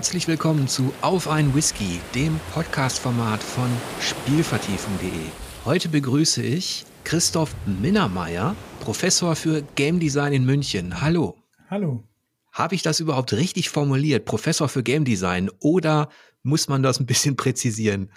Herzlich willkommen zu Auf ein Whisky, dem Podcast-Format von Spielvertiefung.de. Heute begrüße ich Christoph Minnermeier, Professor für Game Design in München. Hallo. Hallo. Habe ich das überhaupt richtig formuliert, Professor für Game Design, oder muss man das ein bisschen präzisieren?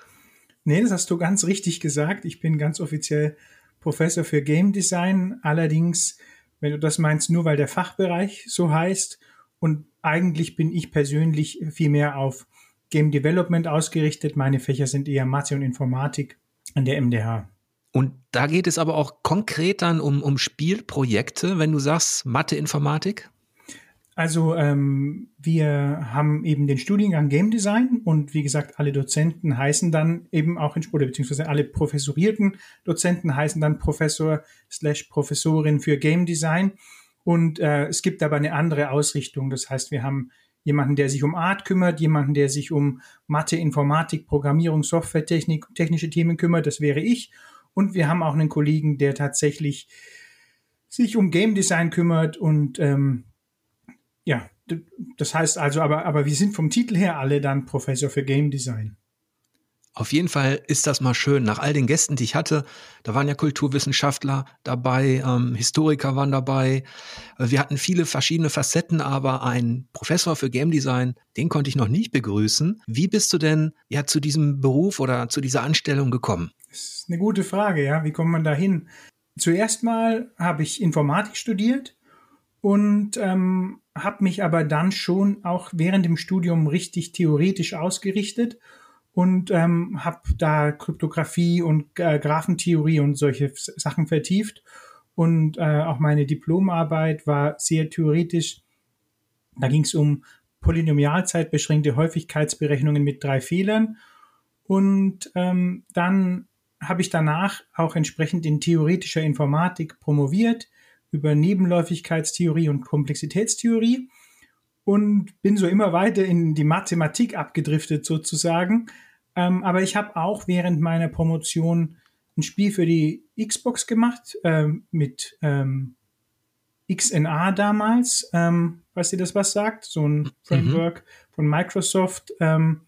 Nee, das hast du ganz richtig gesagt. Ich bin ganz offiziell Professor für Game Design. Allerdings, wenn du das meinst, nur weil der Fachbereich so heißt und eigentlich bin ich persönlich viel mehr auf Game Development ausgerichtet. Meine Fächer sind eher Mathe und Informatik an der MDH. Und da geht es aber auch konkret dann um, um Spielprojekte, wenn du sagst Mathe, Informatik? Also ähm, wir haben eben den Studiengang Game Design und wie gesagt, alle Dozenten heißen dann eben auch in Sport, beziehungsweise alle professorierten Dozenten heißen dann Professor slash Professorin für Game Design. Und äh, es gibt aber eine andere Ausrichtung. Das heißt, wir haben jemanden, der sich um Art kümmert, jemanden, der sich um Mathe, Informatik, Programmierung, Softwaretechnik, technische Themen kümmert. Das wäre ich. Und wir haben auch einen Kollegen, der tatsächlich sich um Game Design kümmert und ähm, ja, das heißt also, aber, aber wir sind vom Titel her alle dann Professor für Game Design. Auf jeden Fall ist das mal schön. Nach all den Gästen, die ich hatte, da waren ja Kulturwissenschaftler dabei, ähm, Historiker waren dabei. Äh, wir hatten viele verschiedene Facetten, aber ein Professor für Game Design, den konnte ich noch nicht begrüßen. Wie bist du denn ja zu diesem Beruf oder zu dieser Anstellung gekommen? Das ist eine gute Frage, ja. Wie kommt man da hin? Zuerst mal habe ich Informatik studiert und ähm, habe mich aber dann schon auch während dem Studium richtig theoretisch ausgerichtet und ähm, habe da Kryptographie und äh, Graphentheorie und solche Sachen vertieft. Und äh, auch meine Diplomarbeit war sehr theoretisch. Da ging es um polynomialzeitbeschränkte Häufigkeitsberechnungen mit drei Fehlern. Und ähm, dann habe ich danach auch entsprechend in theoretischer Informatik promoviert über Nebenläufigkeitstheorie und Komplexitätstheorie und bin so immer weiter in die Mathematik abgedriftet sozusagen. Ähm, aber ich habe auch während meiner Promotion ein Spiel für die Xbox gemacht ähm, mit ähm, XNA damals, ähm, falls ihr das was sagt, so ein mhm. Framework mhm. von Microsoft. Ähm,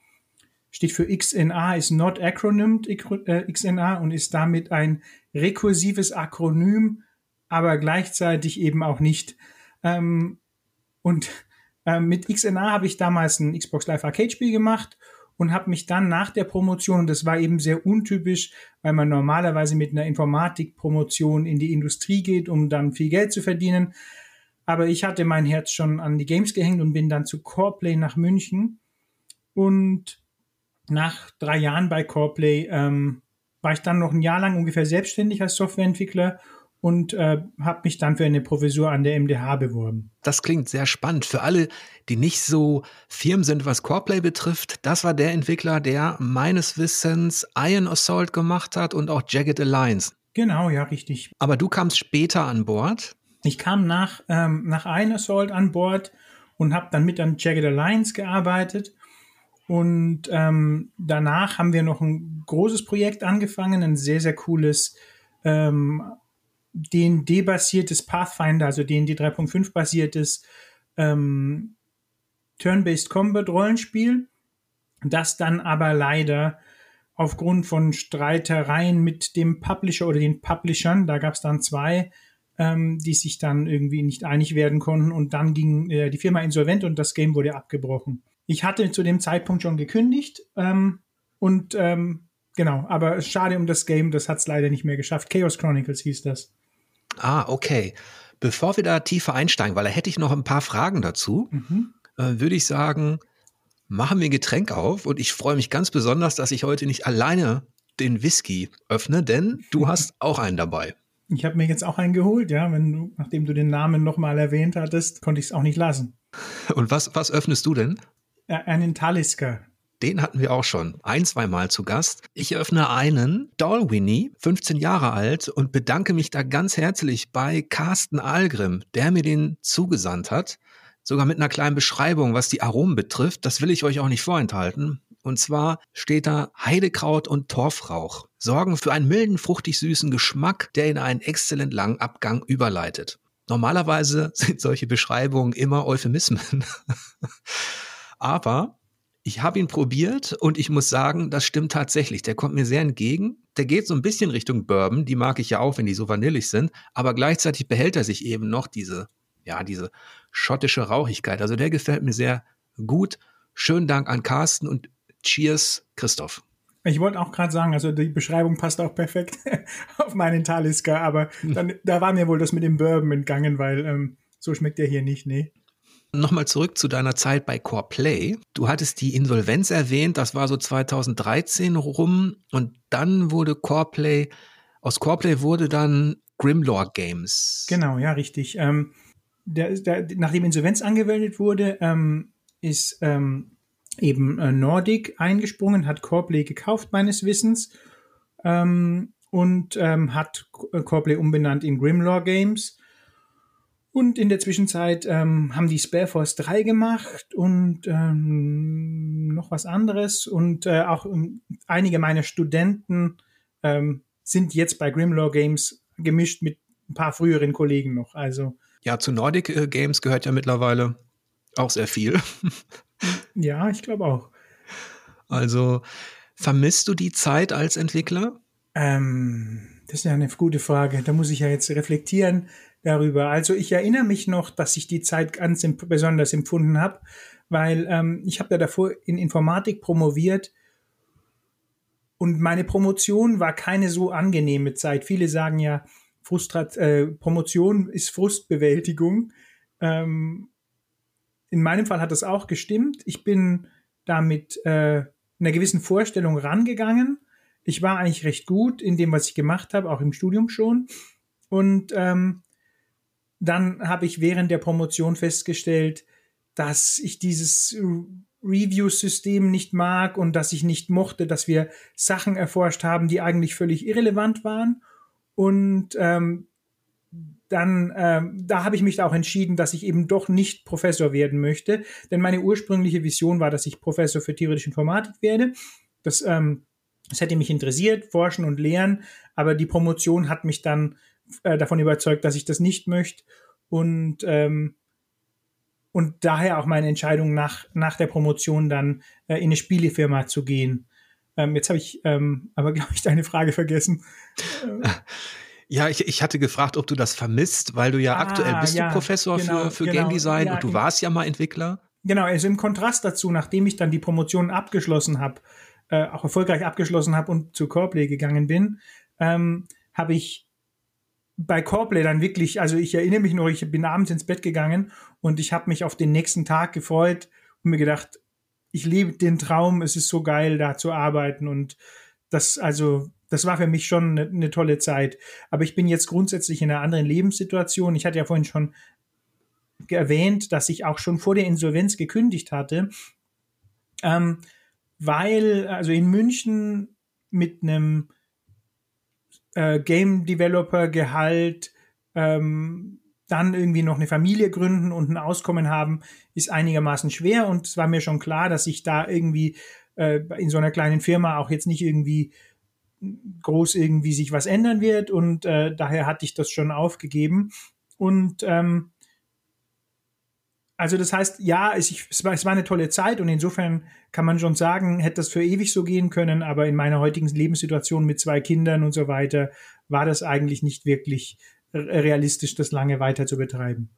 steht für XNA, ist not acronymed äh, XNA und ist damit ein rekursives Akronym, aber gleichzeitig eben auch nicht. Ähm, und äh, mit XNA habe ich damals ein Xbox Live Arcade Spiel gemacht und habe mich dann nach der Promotion, und das war eben sehr untypisch, weil man normalerweise mit einer Informatik-Promotion in die Industrie geht, um dann viel Geld zu verdienen. Aber ich hatte mein Herz schon an die Games gehängt und bin dann zu Coreplay nach München. Und nach drei Jahren bei Coreplay ähm, war ich dann noch ein Jahr lang ungefähr selbstständig als Softwareentwickler und äh, habe mich dann für eine Professur an der MDH beworben. Das klingt sehr spannend. Für alle, die nicht so firm sind, was Coreplay betrifft, das war der Entwickler, der meines Wissens Iron Assault gemacht hat und auch Jagged Alliance. Genau, ja, richtig. Aber du kamst später an Bord. Ich kam nach, ähm, nach Iron Assault an Bord und habe dann mit an Jagged Alliance gearbeitet. Und ähm, danach haben wir noch ein großes Projekt angefangen, ein sehr, sehr cooles ähm, D&D-basiertes Pathfinder, also D&D 3.5 basiertes ähm, Turn-Based Combat Rollenspiel, das dann aber leider aufgrund von Streitereien mit dem Publisher oder den Publishern, da gab es dann zwei, ähm, die sich dann irgendwie nicht einig werden konnten und dann ging äh, die Firma insolvent und das Game wurde abgebrochen. Ich hatte zu dem Zeitpunkt schon gekündigt ähm, und ähm, genau, aber schade um das Game, das hat es leider nicht mehr geschafft. Chaos Chronicles hieß das. Ah, okay. Bevor wir da tiefer einsteigen, weil da hätte ich noch ein paar Fragen dazu, mhm. äh, würde ich sagen, machen wir ein Getränk auf und ich freue mich ganz besonders, dass ich heute nicht alleine den Whisky öffne, denn du hast auch einen dabei. Ich habe mir jetzt auch einen geholt, ja, wenn du, nachdem du den Namen nochmal erwähnt hattest, konnte ich es auch nicht lassen. Und was, was öffnest du denn? Ja, einen Talisker. Den hatten wir auch schon ein, zwei Mal zu Gast. Ich öffne einen, Dalwhinnie, 15 Jahre alt und bedanke mich da ganz herzlich bei Carsten Algrim, der mir den zugesandt hat. Sogar mit einer kleinen Beschreibung, was die Aromen betrifft. Das will ich euch auch nicht vorenthalten. Und zwar steht da Heidekraut und Torfrauch. Sorgen für einen milden, fruchtig süßen Geschmack, der in einen exzellent langen Abgang überleitet. Normalerweise sind solche Beschreibungen immer Euphemismen. Aber Ich habe ihn probiert und ich muss sagen, das stimmt tatsächlich. Der kommt mir sehr entgegen. Der geht so ein bisschen Richtung Bourbon, die mag ich ja auch, wenn die so vanillig sind, aber gleichzeitig behält er sich eben noch diese, ja, diese schottische Rauchigkeit. Also der gefällt mir sehr gut. Schönen Dank an Carsten und Cheers, Christoph. Ich wollte auch gerade sagen, also die Beschreibung passt auch perfekt auf meinen Talisker, aber dann, da war mir wohl das mit dem Bourbon entgangen, weil ähm, so schmeckt der hier nicht, nee. Nochmal zurück zu deiner Zeit bei Core Play. Du hattest die Insolvenz erwähnt, das war so 2013 rum und dann wurde Core Play, aus Core Play wurde dann Grimlore Games. Genau, ja, richtig. Ähm, der, der, nachdem Insolvenz angewendet wurde, ähm, ist ähm, eben äh, Nordic eingesprungen, hat Coreplay gekauft, meines Wissens, ähm, und ähm, hat Coreplay umbenannt in Grimlore Games. Und in der Zwischenzeit ähm, haben die Spareforce 3 gemacht und ähm, noch was anderes. Und äh, auch ähm, einige meiner Studenten ähm, sind jetzt bei Grimlore Games gemischt mit ein paar früheren Kollegen noch. Also ja, zu Nordic äh, Games gehört ja mittlerweile auch sehr viel. Ja, ich glaube auch. Also vermisst du die Zeit als Entwickler? Ähm, das ist ja eine gute Frage. Da muss ich ja jetzt reflektieren darüber. Also ich erinnere mich noch, dass ich die Zeit ganz besonders empfunden habe, weil ähm, ich habe ja davor in Informatik promoviert und meine Promotion war keine so angenehme Zeit. Viele sagen ja, Frustrat, äh, Promotion ist Frustbewältigung. Ähm, in meinem Fall hat das auch gestimmt. Ich bin da mit äh, einer gewissen Vorstellung rangegangen. Ich war eigentlich recht gut in dem, was ich gemacht habe, auch im Studium schon. Und ähm, dann habe ich während der Promotion festgestellt, dass ich dieses Review-System nicht mag und dass ich nicht mochte, dass wir Sachen erforscht haben, die eigentlich völlig irrelevant waren. Und ähm, dann ähm, da habe ich mich auch entschieden, dass ich eben doch nicht Professor werden möchte, denn meine ursprüngliche Vision war, dass ich Professor für theoretische Informatik werde. Das, ähm, das hätte mich interessiert, forschen und lehren, aber die Promotion hat mich dann äh, davon überzeugt, dass ich das nicht möchte und ähm, und daher auch meine Entscheidung nach nach der Promotion dann äh, in eine Spielefirma zu gehen. Ähm, jetzt habe ich ähm, aber glaube ich deine Frage vergessen. Ja, ich, ich hatte gefragt, ob du das vermisst, weil du ja ah, aktuell bist ja, du Professor genau, für, für genau, Game Design ja, und du warst ja mal Entwickler. Genau, also im Kontrast dazu, nachdem ich dann die Promotion abgeschlossen habe, äh, auch erfolgreich abgeschlossen habe und zu Coreplay gegangen bin, ähm, habe ich bei Coreplay dann wirklich, also ich erinnere mich noch, ich bin abends ins Bett gegangen und ich habe mich auf den nächsten Tag gefreut und mir gedacht, ich lebe den Traum, es ist so geil, da zu arbeiten und das, also das war für mich schon eine, eine tolle Zeit. Aber ich bin jetzt grundsätzlich in einer anderen Lebenssituation. Ich hatte ja vorhin schon erwähnt, dass ich auch schon vor der Insolvenz gekündigt hatte, ähm, weil also in München mit einem äh, Game Developer Gehalt ähm, dann irgendwie noch eine Familie gründen und ein Auskommen haben, ist einigermaßen schwer und es war mir schon klar, dass ich da irgendwie äh, in so einer kleinen Firma auch jetzt nicht irgendwie groß irgendwie sich was ändern wird und äh, daher hatte ich das schon aufgegeben. Und ähm, also das heißt, ja, es, ich, es, war, es war eine tolle Zeit und insofern kann man schon sagen, hätte das für ewig so gehen können, aber in meiner heutigen Lebenssituation mit zwei Kindern und so weiter war das eigentlich nicht wirklich realistisch, das lange weiter zu betreiben.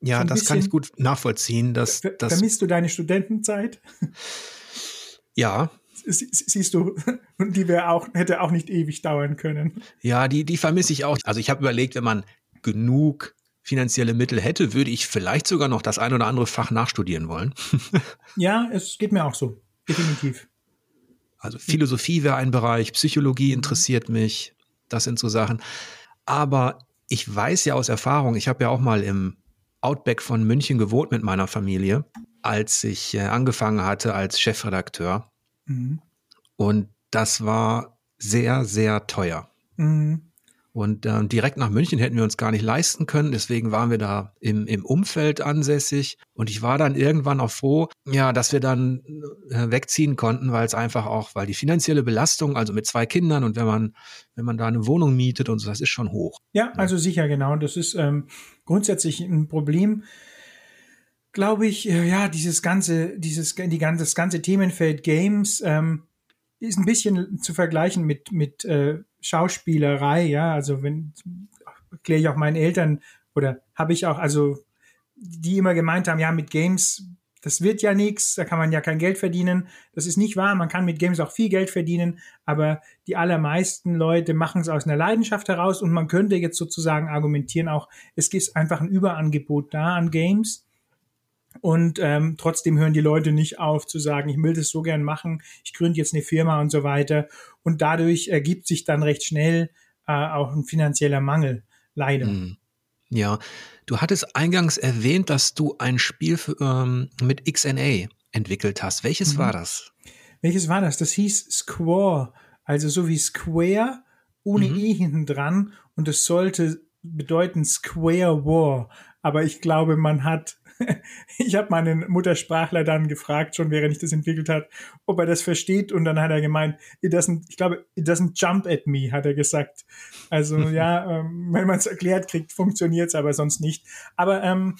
Ja, so das kann ich gut nachvollziehen. Dass, dass vermisst du deine Studentenzeit? Ja, siehst du, die wäre auch, hätte auch nicht ewig dauern können. Ja, die, die vermisse ich auch. Also ich habe überlegt, wenn man genug finanzielle Mittel hätte, würde ich vielleicht sogar noch das ein oder andere Fach nachstudieren wollen. ja, es geht mir auch so. Definitiv. Also Philosophie wäre ein Bereich, Psychologie interessiert mich. Das sind so Sachen. Aber ich weiß ja aus Erfahrung, ich habe ja auch mal im Outback von München gewohnt mit meiner Familie, als ich äh, angefangen hatte als Chefredakteur. Mhm. Und das war sehr, sehr teuer. Mhm. Und äh, direkt nach München hätten wir uns gar nicht leisten können. Deswegen waren wir da im, im Umfeld ansässig. Und ich war dann irgendwann auch froh, ja, dass wir dann äh, wegziehen konnten, weil es einfach auch, weil die finanzielle Belastung, also mit zwei Kindern und wenn man, wenn man da eine Wohnung mietet und so, das ist schon hoch. Ja, also sicher, genau. Das ist ähm, grundsätzlich ein Problem glaube ich, äh, ja, dieses ganze, dieses, die ganze, das ganze Themenfeld Games ähm, ist ein bisschen zu vergleichen mit, mit äh, Schauspielerei, ja. Also wenn erkläre ich auch meinen Eltern oder habe ich auch, also die immer gemeint haben, ja, mit Games, das wird ja nichts, da kann man ja kein Geld verdienen. Das ist nicht wahr, man kann mit Games auch viel Geld verdienen, aber die allermeisten Leute machen es aus einer Leidenschaft heraus und man könnte jetzt sozusagen argumentieren auch, es gibt einfach ein Überangebot da an Games und ähm, trotzdem hören die Leute nicht auf zu sagen, ich will das so gern machen, ich gründe jetzt eine Firma und so weiter. Und dadurch ergibt sich dann recht schnell äh, auch ein finanzieller Mangel, leider. Hm. Ja, du hattest eingangs erwähnt, dass du ein Spiel für, ähm, mit XNA entwickelt hast. Welches mhm. war das? Welches war das? Das hieß Square, also so wie Square ohne mhm. E hinten dran und es sollte bedeuten Square War. Aber ich glaube, man hat ich habe meinen Muttersprachler dann gefragt, schon während ich das entwickelt hat, ob er das versteht und dann hat er gemeint, it doesn't, ich glaube, it doesn't jump at me, hat er gesagt. Also ja, ähm, wenn man es erklärt kriegt, funktioniert es aber sonst nicht. Aber ähm,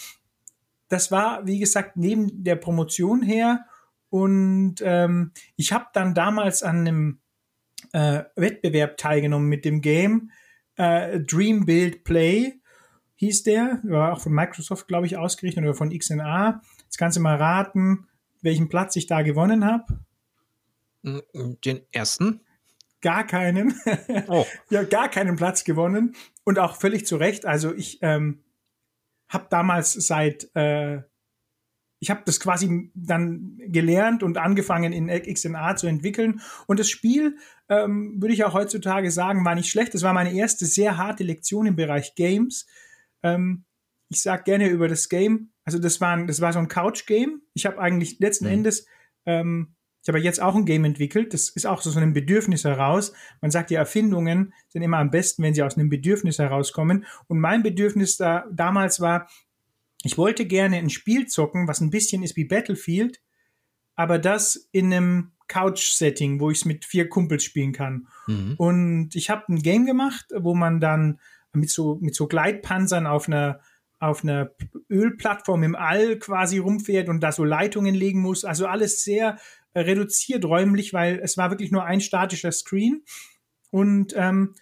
das war, wie gesagt, neben der Promotion her und ähm, ich habe dann damals an einem äh, Wettbewerb teilgenommen mit dem Game äh, Dream Build Play hieß der, war auch von Microsoft, glaube ich, ausgerichtet oder von XNA. Jetzt kannst du mal raten, welchen Platz ich da gewonnen habe. Den ersten? Gar keinen. Oh. ja, gar keinen Platz gewonnen. Und auch völlig zu Recht. Also ich ähm, habe damals seit, äh, ich habe das quasi dann gelernt und angefangen in XNA zu entwickeln. Und das Spiel, ähm, würde ich auch heutzutage sagen, war nicht schlecht. Das war meine erste sehr harte Lektion im Bereich Games. Ähm, ich sag gerne über das Game, also das war, ein, das war so ein Couch-Game. Ich habe eigentlich letzten mhm. Endes, ähm, ich habe jetzt auch ein Game entwickelt. Das ist auch so, so ein Bedürfnis heraus. Man sagt, die Erfindungen sind immer am besten, wenn sie aus einem Bedürfnis herauskommen. Und mein Bedürfnis da damals war, ich wollte gerne ein Spiel zocken, was ein bisschen ist wie Battlefield, aber das in einem Couch-Setting, wo ich es mit vier Kumpels spielen kann. Mhm. Und ich habe ein Game gemacht, wo man dann mit so, mit so Gleitpanzern auf einer, auf einer Ölplattform im All quasi rumfährt und da so Leitungen legen muss. Also alles sehr äh, reduziert räumlich, weil es war wirklich nur ein statischer Screen. Und, ähm,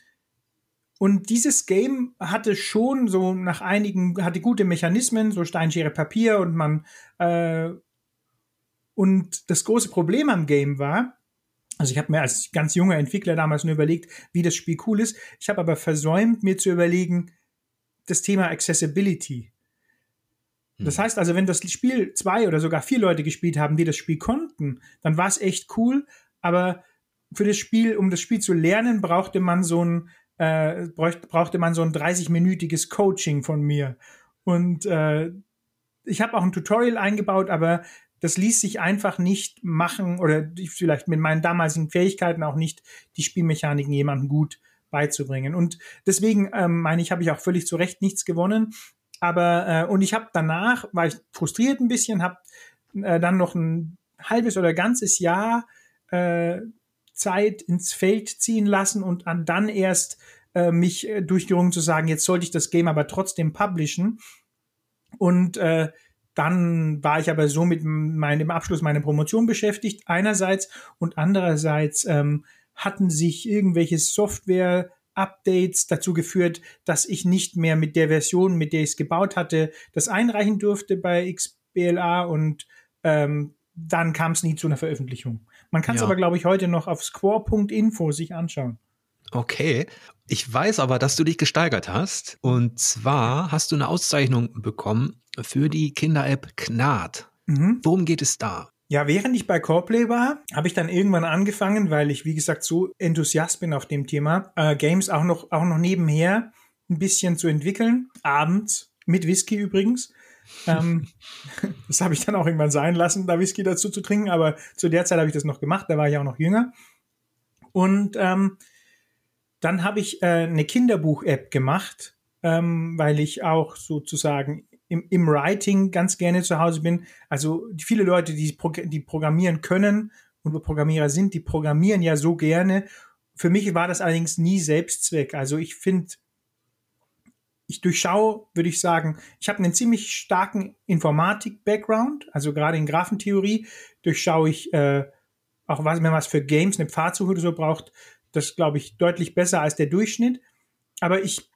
und dieses Game hatte schon so nach einigen, hatte gute Mechanismen, so Steinschere Papier und man, äh, und das große Problem am Game war, also ich habe mir als ganz junger Entwickler damals nur überlegt, wie das Spiel cool ist. Ich habe aber versäumt, mir zu überlegen, das Thema Accessibility. Das hm. heißt also, wenn das Spiel zwei oder sogar vier Leute gespielt haben, die das Spiel konnten, dann war es echt cool. Aber für das Spiel, um das Spiel zu lernen, brauchte man so ein äh, brauchte man so ein 30-minütiges Coaching von mir. Und äh, ich habe auch ein Tutorial eingebaut, aber das ließ sich einfach nicht machen oder vielleicht mit meinen damaligen Fähigkeiten auch nicht die Spielmechaniken jemandem gut beizubringen. Und deswegen ähm, meine ich, habe ich auch völlig zu Recht nichts gewonnen. Aber äh, und ich habe danach war ich frustriert ein bisschen, habe äh, dann noch ein halbes oder ganzes Jahr äh, Zeit ins Feld ziehen lassen und dann erst äh, mich äh, durchgerungen zu sagen, jetzt sollte ich das Game aber trotzdem publishen. Und äh, dann war ich aber so mit meinem Abschluss meiner Promotion beschäftigt, einerseits, und andererseits ähm, hatten sich irgendwelche Software Updates dazu geführt, dass ich nicht mehr mit der Version, mit der ich es gebaut hatte, das einreichen durfte bei XBLA und ähm, dann kam es nie zu einer Veröffentlichung. Man kann es ja. aber, glaube ich, heute noch auf square.info sich anschauen. Okay. Ich weiß aber, dass du dich gesteigert hast. Und zwar hast du eine Auszeichnung bekommen für die Kinder-App Knat. Mhm. Worum geht es da? Ja, während ich bei Coreplay war, habe ich dann irgendwann angefangen, weil ich, wie gesagt, so enthusiast bin auf dem Thema, äh, Games auch noch, auch noch nebenher ein bisschen zu entwickeln. Abends, mit Whisky übrigens. ähm, das habe ich dann auch irgendwann sein lassen, da Whisky dazu zu trinken, aber zu der Zeit habe ich das noch gemacht, da war ich auch noch jünger. Und ähm, dann habe ich äh, eine Kinderbuch-App gemacht, ähm, weil ich auch sozusagen im, im Writing ganz gerne zu Hause bin. Also viele Leute, die, die programmieren können und Programmierer sind, die programmieren ja so gerne. Für mich war das allerdings nie Selbstzweck. Also ich finde, ich durchschaue, würde ich sagen, ich habe einen ziemlich starken Informatik-Background, also gerade in Graphentheorie durchschaue ich äh, auch was, wenn man was für Games, eine Pfadsuche oder so braucht, das glaube ich deutlich besser als der Durchschnitt. Aber ich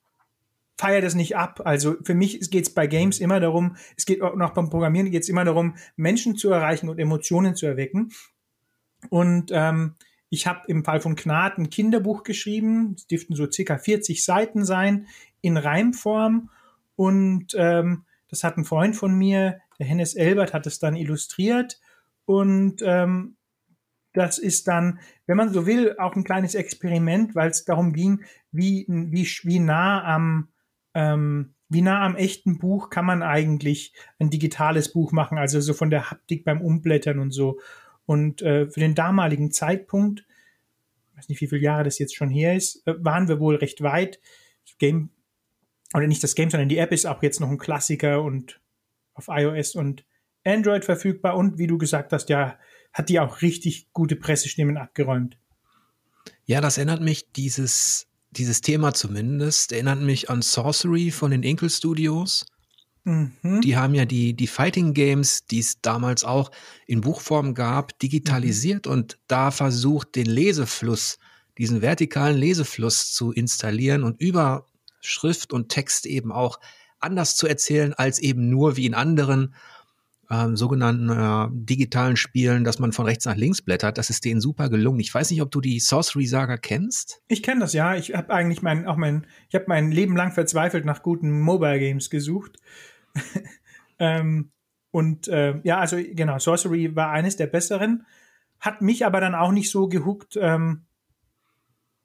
feiere das nicht ab. Also für mich geht es bei Games immer darum, es geht auch noch beim Programmieren geht es immer darum, Menschen zu erreichen und Emotionen zu erwecken. Und ähm, ich habe im Fall von Gnad ein Kinderbuch geschrieben, es dürften so circa 40 Seiten sein, in Reimform. Und ähm, das hat ein Freund von mir, der Hennes Elbert, hat es dann illustriert. Und ähm, das ist dann, wenn man so will, auch ein kleines Experiment, weil es darum ging, wie, wie, wie nah am ähm, wie nah am echten Buch kann man eigentlich ein digitales Buch machen, also so von der Haptik beim Umblättern und so. Und äh, für den damaligen Zeitpunkt, ich weiß nicht, wie viele Jahre das jetzt schon her ist, äh, waren wir wohl recht weit. Game oder nicht das Game, sondern die App ist auch jetzt noch ein Klassiker und auf iOS und Android verfügbar und wie du gesagt hast, ja, hat die auch richtig gute Pressestimmen abgeräumt. Ja, das erinnert mich, dieses, dieses Thema zumindest, erinnert mich an Sorcery von den Inkle Studios. Mhm. Die haben ja die, die Fighting Games, die es damals auch in Buchform gab, digitalisiert mhm. und da versucht, den Lesefluss, diesen vertikalen Lesefluss zu installieren und über Schrift und Text eben auch anders zu erzählen als eben nur wie in anderen ähm, sogenannten äh, digitalen Spielen, dass man von rechts nach links blättert. Das ist denen super gelungen. Ich weiß nicht, ob du die Sorcery Saga kennst. Ich kenne das ja. Ich habe eigentlich mein auch mein ich habe mein Leben lang verzweifelt nach guten Mobile Games gesucht. ähm, und äh, ja, also genau, Sorcery war eines der besseren, hat mich aber dann auch nicht so gehuckt. Ähm,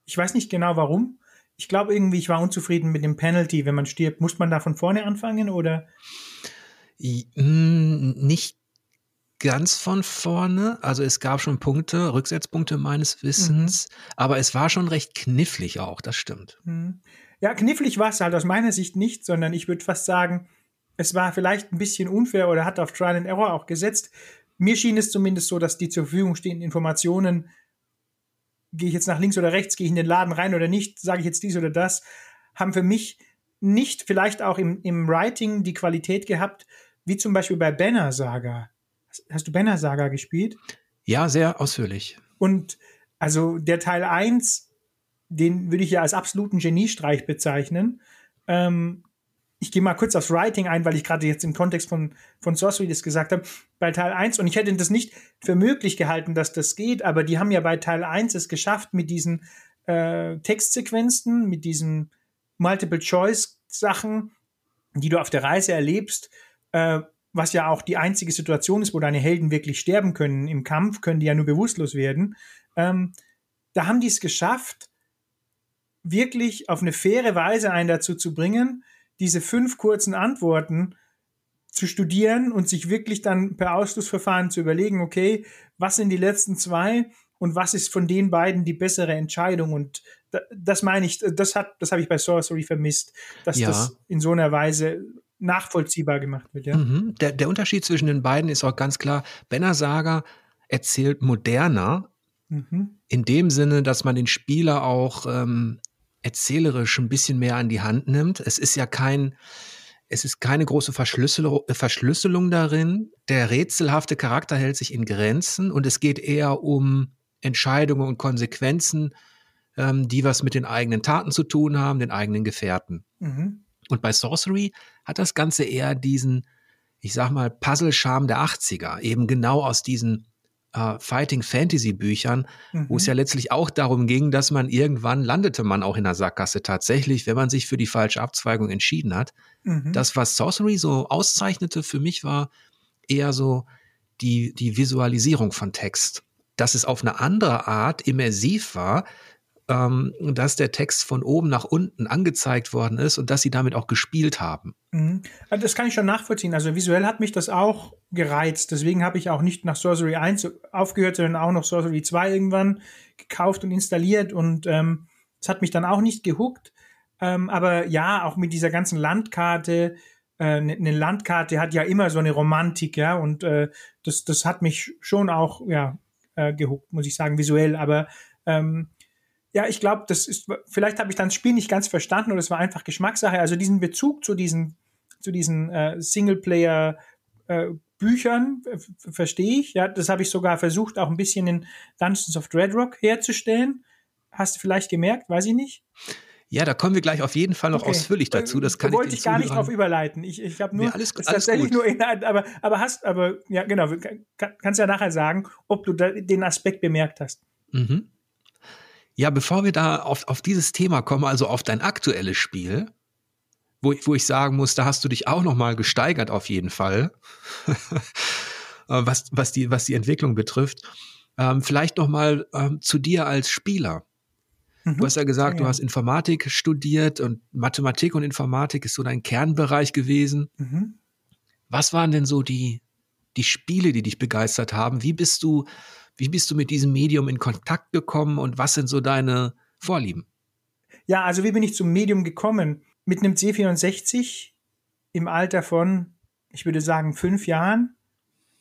ich weiß nicht genau warum ich glaube irgendwie, ich war unzufrieden mit dem Penalty. Wenn man stirbt, muss man da von vorne anfangen oder? Hm, nicht ganz von vorne. Also es gab schon Punkte, Rücksetzpunkte meines Wissens, mhm. aber es war schon recht knifflig auch, das stimmt. Mhm. Ja, knifflig war es halt aus meiner Sicht nicht, sondern ich würde fast sagen, es war vielleicht ein bisschen unfair oder hat auf Trial and Error auch gesetzt. Mir schien es zumindest so, dass die zur Verfügung stehenden Informationen gehe ich jetzt nach links oder rechts, gehe ich in den Laden rein oder nicht, sage ich jetzt dies oder das, haben für mich nicht vielleicht auch im, im Writing die Qualität gehabt, wie zum Beispiel bei Banner Saga. Hast du Banner Saga gespielt? Ja, sehr ausführlich. Und also der Teil 1, den würde ich ja als absoluten Geniestreich bezeichnen. Ähm, ich gehe mal kurz aufs Writing ein, weil ich gerade jetzt im Kontext von, von Sorcery das gesagt habe, bei Teil 1, und ich hätte das nicht für möglich gehalten, dass das geht, aber die haben ja bei Teil 1 es geschafft mit diesen äh, Textsequenzen, mit diesen Multiple-Choice-Sachen, die du auf der Reise erlebst, äh, was ja auch die einzige Situation ist, wo deine Helden wirklich sterben können. Im Kampf können die ja nur bewusstlos werden. Ähm, da haben die es geschafft, wirklich auf eine faire Weise einen dazu zu bringen, diese fünf kurzen Antworten zu studieren und sich wirklich dann per Ausschlussverfahren zu überlegen, okay, was sind die letzten zwei und was ist von den beiden die bessere Entscheidung und das meine ich, das hat, das habe ich bei Sorcery vermisst, dass ja. das in so einer Weise nachvollziehbar gemacht wird. Ja? Mhm. Der, der Unterschied zwischen den beiden ist auch ganz klar. Benner Saga erzählt moderner, mhm. in dem Sinne, dass man den Spieler auch ähm, erzählerisch ein bisschen mehr an die Hand nimmt. Es ist ja kein, es ist keine große Verschlüsselung, Verschlüsselung darin. Der rätselhafte Charakter hält sich in Grenzen und es geht eher um Entscheidungen und Konsequenzen, ähm, die was mit den eigenen Taten zu tun haben, den eigenen Gefährten. Mhm. Und bei Sorcery hat das Ganze eher diesen, ich sag mal, Puzzle-Charme der 80er, eben genau aus diesen äh, Fighting Fantasy Büchern, mhm. wo es ja letztlich auch darum ging, dass man irgendwann landete man auch in der Sackgasse tatsächlich, wenn man sich für die falsche Abzweigung entschieden hat. Mhm. Das, was Sorcery so auszeichnete für mich war eher so die, die Visualisierung von Text. Dass es auf eine andere Art immersiv war, ähm, dass der Text von oben nach unten angezeigt worden ist und dass sie damit auch gespielt haben. Mhm. Also das kann ich schon nachvollziehen. Also visuell hat mich das auch gereizt. Deswegen habe ich auch nicht nach Sorcery 1 aufgehört, sondern auch noch Sorcery 2 irgendwann gekauft und installiert. Und ähm, hat mich dann auch nicht gehuckt. Ähm, aber ja, auch mit dieser ganzen Landkarte, äh, eine ne Landkarte hat ja immer so eine Romantik, ja, und äh, das, das hat mich schon auch, ja, äh, gehuckt, muss ich sagen, visuell. Aber ähm, Ja, ich glaube, das ist, vielleicht habe ich dann das Spiel nicht ganz verstanden oder es war einfach Geschmackssache. Also diesen Bezug zu diesen, zu diesen äh, Singleplayer äh, Büchern äh, verstehe ich. Ja, das habe ich sogar versucht, auch ein bisschen in Dungeons of Dreadrock herzustellen. Hast du vielleicht gemerkt, weiß ich nicht. Ja, da kommen wir gleich auf jeden Fall noch okay. ausführlich dazu. Das kann da wollte ich, ich gar nicht drauf überleiten. Ich, ich habe nur nee, alles, alles tatsächlich gut. nur in, aber aber hast aber ja genau kann, kannst ja nachher sagen, ob du da den Aspekt bemerkt hast. Mhm. Ja, bevor wir da auf, auf dieses Thema kommen, also auf dein aktuelles Spiel, wo, wo ich sagen muss, da hast du dich auch noch mal gesteigert auf jeden Fall, was, was, die, was die Entwicklung betrifft. Ähm, vielleicht noch mal ähm, zu dir als Spieler. Du Mhm. hast ja gesagt, Ja, du ja. hast Informatik studiert und Mathematik und Informatik ist so dein Kernbereich gewesen. Mhm. Was waren denn so die, die Spiele, die dich begeistert haben? Wie bist du, wie bist du mit diesem Medium in Kontakt gekommen und was sind so deine Vorlieben? Ja, also wie bin ich zum Medium gekommen? Mit einem C64 im Alter von, ich würde sagen, fünf Jahren.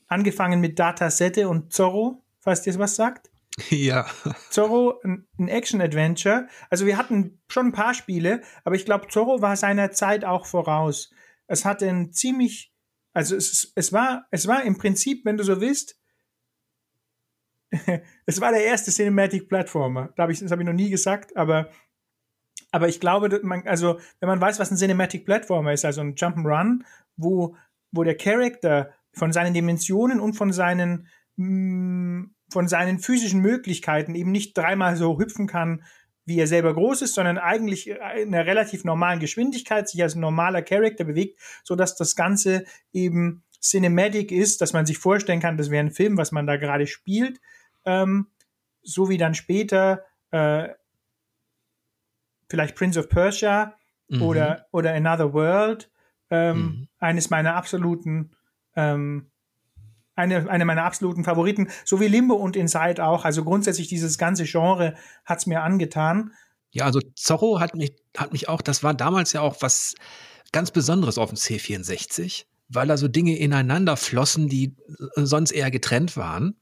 Angefangen mit Datasette und Zorro, falls dir das was sagt. Ja. Zorro, ein ein Action-Adventure. Also wir hatten schon ein paar Spiele, aber ich glaube, Zorro war seiner Zeit auch voraus. Es hatte ein ziemlich, also es, es war, es war im Prinzip, wenn du so willst, es war der erste Cinematic Platformer. Da hab ich, das habe ich noch nie gesagt, aber, aber ich glaube, man, also wenn man weiß, was ein Cinematic Platformer ist, also ein Jump'n'Run, wo, wo der Charakter von seinen Dimensionen und von seinen mh, von seinen physischen Möglichkeiten eben nicht dreimal so hüpfen kann, wie er selber groß ist, sondern eigentlich in einer relativ normalen Geschwindigkeit sich als normaler Charakter bewegt, so dass das Ganze eben cinematic ist, dass man sich vorstellen kann, das wäre ein Film, was man da gerade spielt, ähm, so wie dann später äh, vielleicht Prince of Persia Mhm. oder oder Another World, ähm, Mhm. eines meiner absoluten ähm, eine, eine meiner absoluten Favoriten, so wie Limbo und Inside auch. Also grundsätzlich dieses ganze Genre hat's mir angetan. Ja, also Zorro hat mich, hat mich auch, das war damals ja auch was ganz Besonderes auf dem C64, weil da so Dinge ineinander flossen, die äh, sonst eher getrennt waren.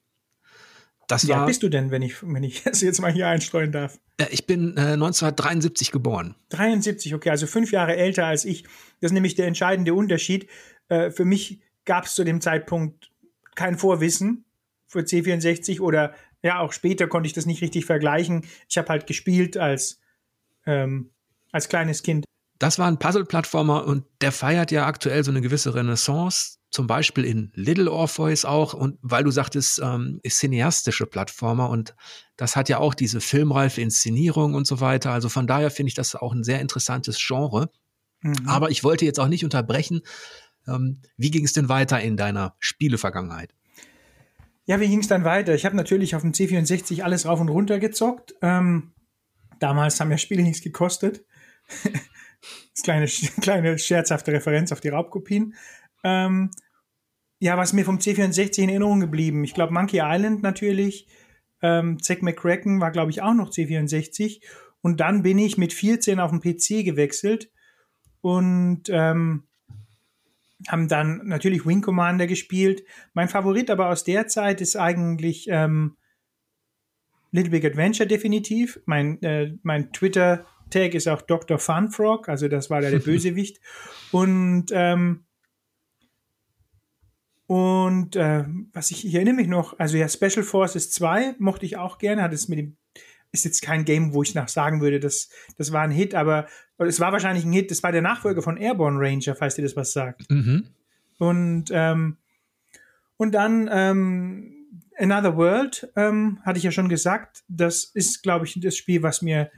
Das Wie alt war, bist du denn, wenn ich, wenn ich das jetzt mal hier einstreuen darf? äh, ich bin äh, 1973 geboren. 73, okay, also fünf Jahre älter als ich. Das ist nämlich der entscheidende Unterschied. Äh, für mich gab es zu dem Zeitpunkt kein Vorwissen für C64 oder ja, auch später konnte ich das nicht richtig vergleichen. Ich habe halt gespielt als, ähm, als kleines Kind. Das war ein Puzzle-Plattformer und der feiert ja aktuell so eine gewisse Renaissance, zum Beispiel in Little Orpheus auch und weil du sagtest, ähm, ist cineastische Plattformer und das hat ja auch diese filmreife Inszenierung und so weiter. Also von daher finde ich das auch ein sehr interessantes Genre. Mhm. Aber ich wollte jetzt auch nicht unterbrechen. Ähm, wie ging es denn weiter in deiner Spielevergangenheit? Ja, wie ging es dann weiter? Ich habe natürlich auf dem C64 alles rauf und runter gezockt. Ähm, damals haben ja Spiele nichts gekostet. das kleine, kleine scherzhafte Referenz auf die Raubkopien. Ähm, ja, was mir vom C64 in Erinnerung geblieben? Ich glaube, Monkey Island natürlich. Ähm, Zack McCracken war, glaube ich, auch noch C64. Und dann bin ich mit 14 auf den PC gewechselt und ähm, haben dann natürlich Wing Commander gespielt. Mein Favorit aber aus der Zeit ist eigentlich ähm, Little Big Adventure definitiv. Mein, äh, mein Twitter-Tag ist auch Dr. Funfrog, also das war da der Bösewicht. Und ähm, und äh, was ich, ich erinnere mich noch, also ja, Special Forces 2 mochte ich auch gerne, hat es mit dem, ist jetzt kein Game, wo ich nach sagen würde, das, das war ein Hit, aber es war wahrscheinlich ein Hit, das war der Nachfolger von Airborne Ranger, falls dir das was sagt. Mhm. Und, ähm, und dann ähm, Another World, ähm, hatte ich ja schon gesagt, das ist, glaube ich, das Spiel, was mir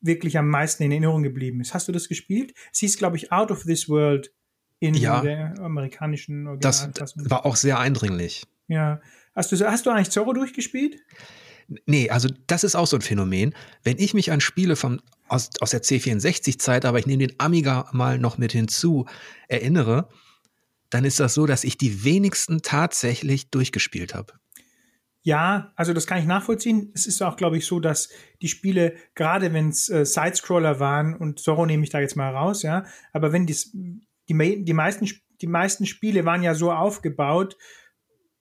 wirklich am meisten in Erinnerung geblieben ist. Hast du das gespielt? Es hieß, glaube ich, Out of This World in Ja. der amerikanischen Das Originalfassung. war auch sehr eindringlich. Ja. Hast du, hast du eigentlich Zorro durchgespielt? Nee, also das ist auch so ein Phänomen. Wenn ich mich an Spiele vom, aus, aus der C64-Zeit, aber ich nehme den Amiga mal noch mit hinzu, erinnere, dann ist das so, dass ich die wenigsten tatsächlich durchgespielt habe. Ja, also das kann ich nachvollziehen. Es ist auch, glaube ich, so, dass die Spiele, gerade wenn es äh, Sidescroller waren, und Zorro nehme ich da jetzt mal raus, ja, aber wenn dies, die, die, meisten, die meisten Spiele waren ja so aufgebaut,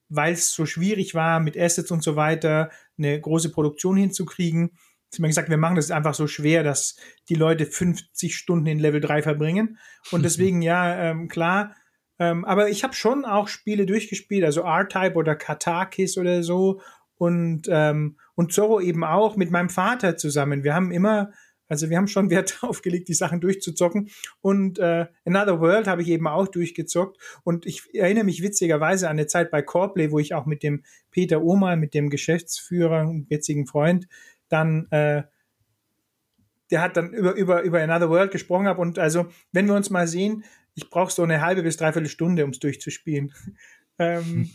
weil es so schwierig war, mit Assets und so weiter eine große Produktion hinzukriegen. Sie haben gesagt, wir machen das einfach so schwer, dass die Leute 50 Stunden in Level 3 verbringen. Und deswegen, ja, ähm, klar. Ähm, aber ich habe schon auch Spiele durchgespielt, also R-Type oder Katakis oder so. Und, ähm, und Zorro eben auch mit meinem Vater zusammen. Wir haben immer also wir haben schon Wert darauf gelegt, die Sachen durchzuzocken. Und äh, Another World habe ich eben auch durchgezockt. Und ich erinnere mich witzigerweise an eine Zeit bei Coreplay, wo ich auch mit dem Peter Omal, mit dem Geschäftsführer und jetzigen Freund, dann äh, der hat dann über, über, über Another World gesprochen habe. Und also, wenn wir uns mal sehen, ich brauche so eine halbe bis dreiviertel Stunde, um es durchzuspielen. ähm,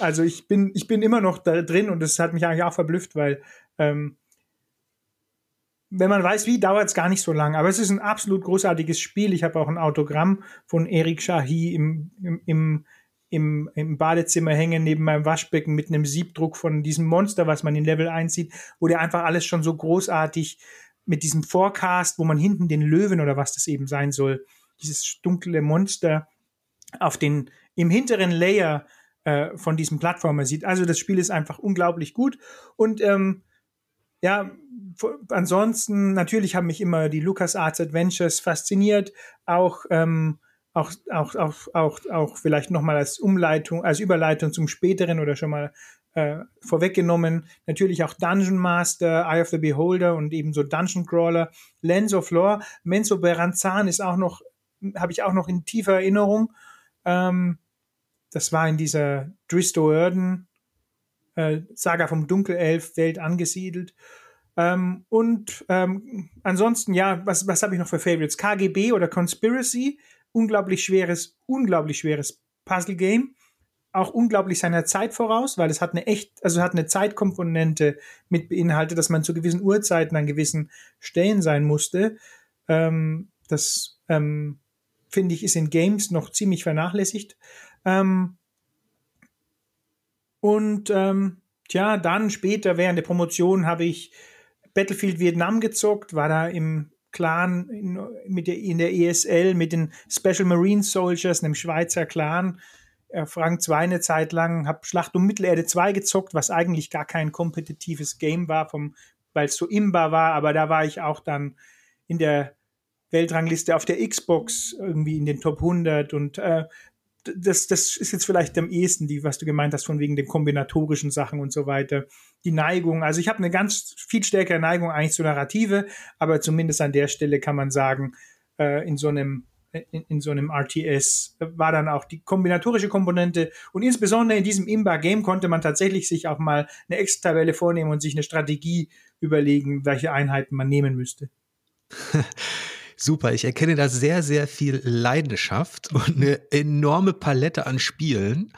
also ich bin, ich bin immer noch da drin und das hat mich eigentlich auch verblüfft, weil ähm, wenn man weiß, wie, dauert es gar nicht so lang. Aber es ist ein absolut großartiges Spiel. Ich habe auch ein Autogramm von Erik Shahi im, im, im, im, im Badezimmer hängen, neben meinem Waschbecken mit einem Siebdruck von diesem Monster, was man in Level 1 sieht, wo der einfach alles schon so großartig mit diesem Forecast, wo man hinten den Löwen oder was das eben sein soll, dieses dunkle Monster auf den, im hinteren Layer äh, von diesem Plattformer sieht. Also das Spiel ist einfach unglaublich gut und ähm, ja, ansonsten, natürlich haben mich immer die LucasArts Adventures fasziniert, auch, ähm, auch, auch, auch, auch, auch vielleicht nochmal als Umleitung, als Überleitung zum späteren oder schon mal äh, vorweggenommen. Natürlich auch Dungeon Master, Eye of the Beholder und ebenso Dungeon Crawler, Lens of Lore. Menzo Beranzan ist auch noch, habe ich auch noch in tiefer Erinnerung. Ähm, das war in dieser Dristo Erden äh, Saga vom Dunkelelf Welt angesiedelt. Ähm, und ähm, ansonsten, ja, was, was habe ich noch für Favorites? KGB oder Conspiracy, unglaublich schweres, unglaublich schweres Puzzle-Game. Auch unglaublich seiner Zeit voraus, weil es hat eine echt, also hat eine Zeitkomponente mit beinhaltet, dass man zu gewissen Uhrzeiten an gewissen Stellen sein musste. Ähm, das ähm, finde ich ist in Games noch ziemlich vernachlässigt. Ähm, und ähm, tja, dann später während der Promotion habe ich Battlefield Vietnam gezockt, war da im Clan in, mit der, in der ESL mit den Special Marine Soldiers, einem Schweizer Clan. Äh, Frank 2 eine Zeit lang, habe Schlacht um Mittelerde 2 gezockt, was eigentlich gar kein kompetitives Game war, weil es so imbar war, aber da war ich auch dann in der Weltrangliste auf der Xbox irgendwie in den Top 100 und äh, das, das ist jetzt vielleicht am ehesten, die, was du gemeint hast, von wegen den kombinatorischen Sachen und so weiter. Die Neigung, also ich habe eine ganz viel stärkere Neigung eigentlich zur Narrative, aber zumindest an der Stelle kann man sagen, äh, in so einem in, in so einem RTS war dann auch die kombinatorische Komponente und insbesondere in diesem Imba-Game konnte man tatsächlich sich auch mal eine Extra-Tabelle vornehmen und sich eine Strategie überlegen, welche Einheiten man nehmen müsste. Super, ich erkenne da sehr, sehr viel Leidenschaft und eine enorme Palette an Spielen.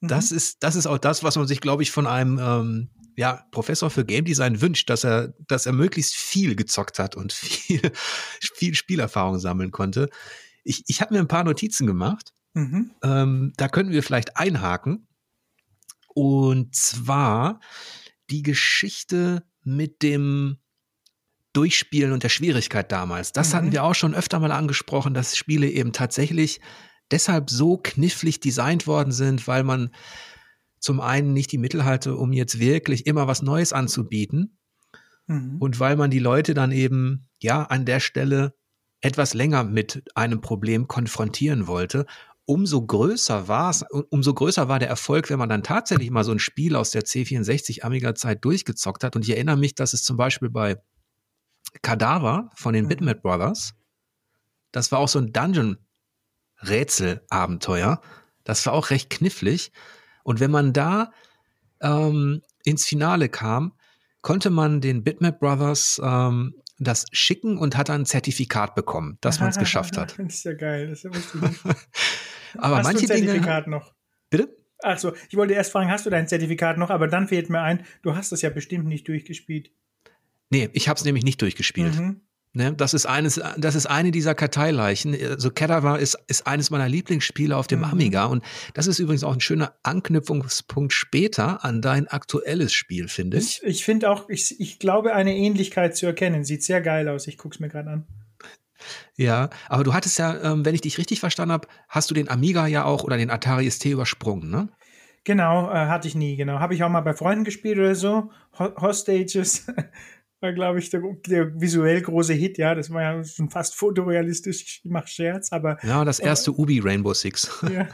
Das, mhm. ist, das ist auch das, was man sich, glaube ich, von einem ähm, ja, Professor für Game Design wünscht, dass er, dass er möglichst viel gezockt hat und viel, viel Spielerfahrung sammeln konnte. Ich, ich habe mir ein paar Notizen gemacht. Mhm. Ähm, da könnten wir vielleicht einhaken. Und zwar die Geschichte mit dem Durchspielen und der Schwierigkeit damals. Das mhm. hatten wir auch schon öfter mal angesprochen, dass Spiele eben tatsächlich deshalb so knifflig designt worden sind, weil man zum einen nicht die Mittel hatte, um jetzt wirklich immer was Neues anzubieten mhm. und weil man die Leute dann eben ja an der Stelle etwas länger mit einem Problem konfrontieren wollte. Umso größer war es, umso größer war der Erfolg, wenn man dann tatsächlich mal so ein Spiel aus der C64 Amiga Zeit durchgezockt hat. Und ich erinnere mich, dass es zum Beispiel bei Kadaver von den mhm. Bitmap Brothers. Das war auch so ein Dungeon-Rätsel-Abenteuer. Das war auch recht knifflig. Und wenn man da ähm, ins Finale kam, konnte man den Bitmap Brothers ähm, das schicken und hat dann ein Zertifikat bekommen, dass man es geschafft hat. Das ist ja geil. Das ist ja aber hast manche du ein Zertifikat Dinge. noch? Bitte? Achso, ich wollte erst fragen, hast du dein Zertifikat noch? Aber dann fehlt mir ein, du hast es ja bestimmt nicht durchgespielt. Nee, ich habe es nämlich nicht durchgespielt. Mhm. Ne, das ist eines, das ist eine dieser Karteileichen. Also Cadaver ist, ist eines meiner Lieblingsspiele auf dem mhm. Amiga und das ist übrigens auch ein schöner Anknüpfungspunkt später an dein aktuelles Spiel, finde ich. Ich, ich finde auch, ich, ich glaube, eine Ähnlichkeit zu erkennen. Sieht sehr geil aus. Ich guck's mir gerade an. Ja, aber du hattest ja, ähm, wenn ich dich richtig verstanden habe, hast du den Amiga ja auch oder den Atari ST übersprungen, ne? Genau, äh, hatte ich nie, genau. Habe ich auch mal bei Freunden gespielt oder so. Hostages. War, glaube ich, der, der, visuell große Hit, ja. Das war ja schon fast fotorealistisch, ich mache Scherz, aber. Ja, das erste aber, Ubi Rainbow Six. Ja.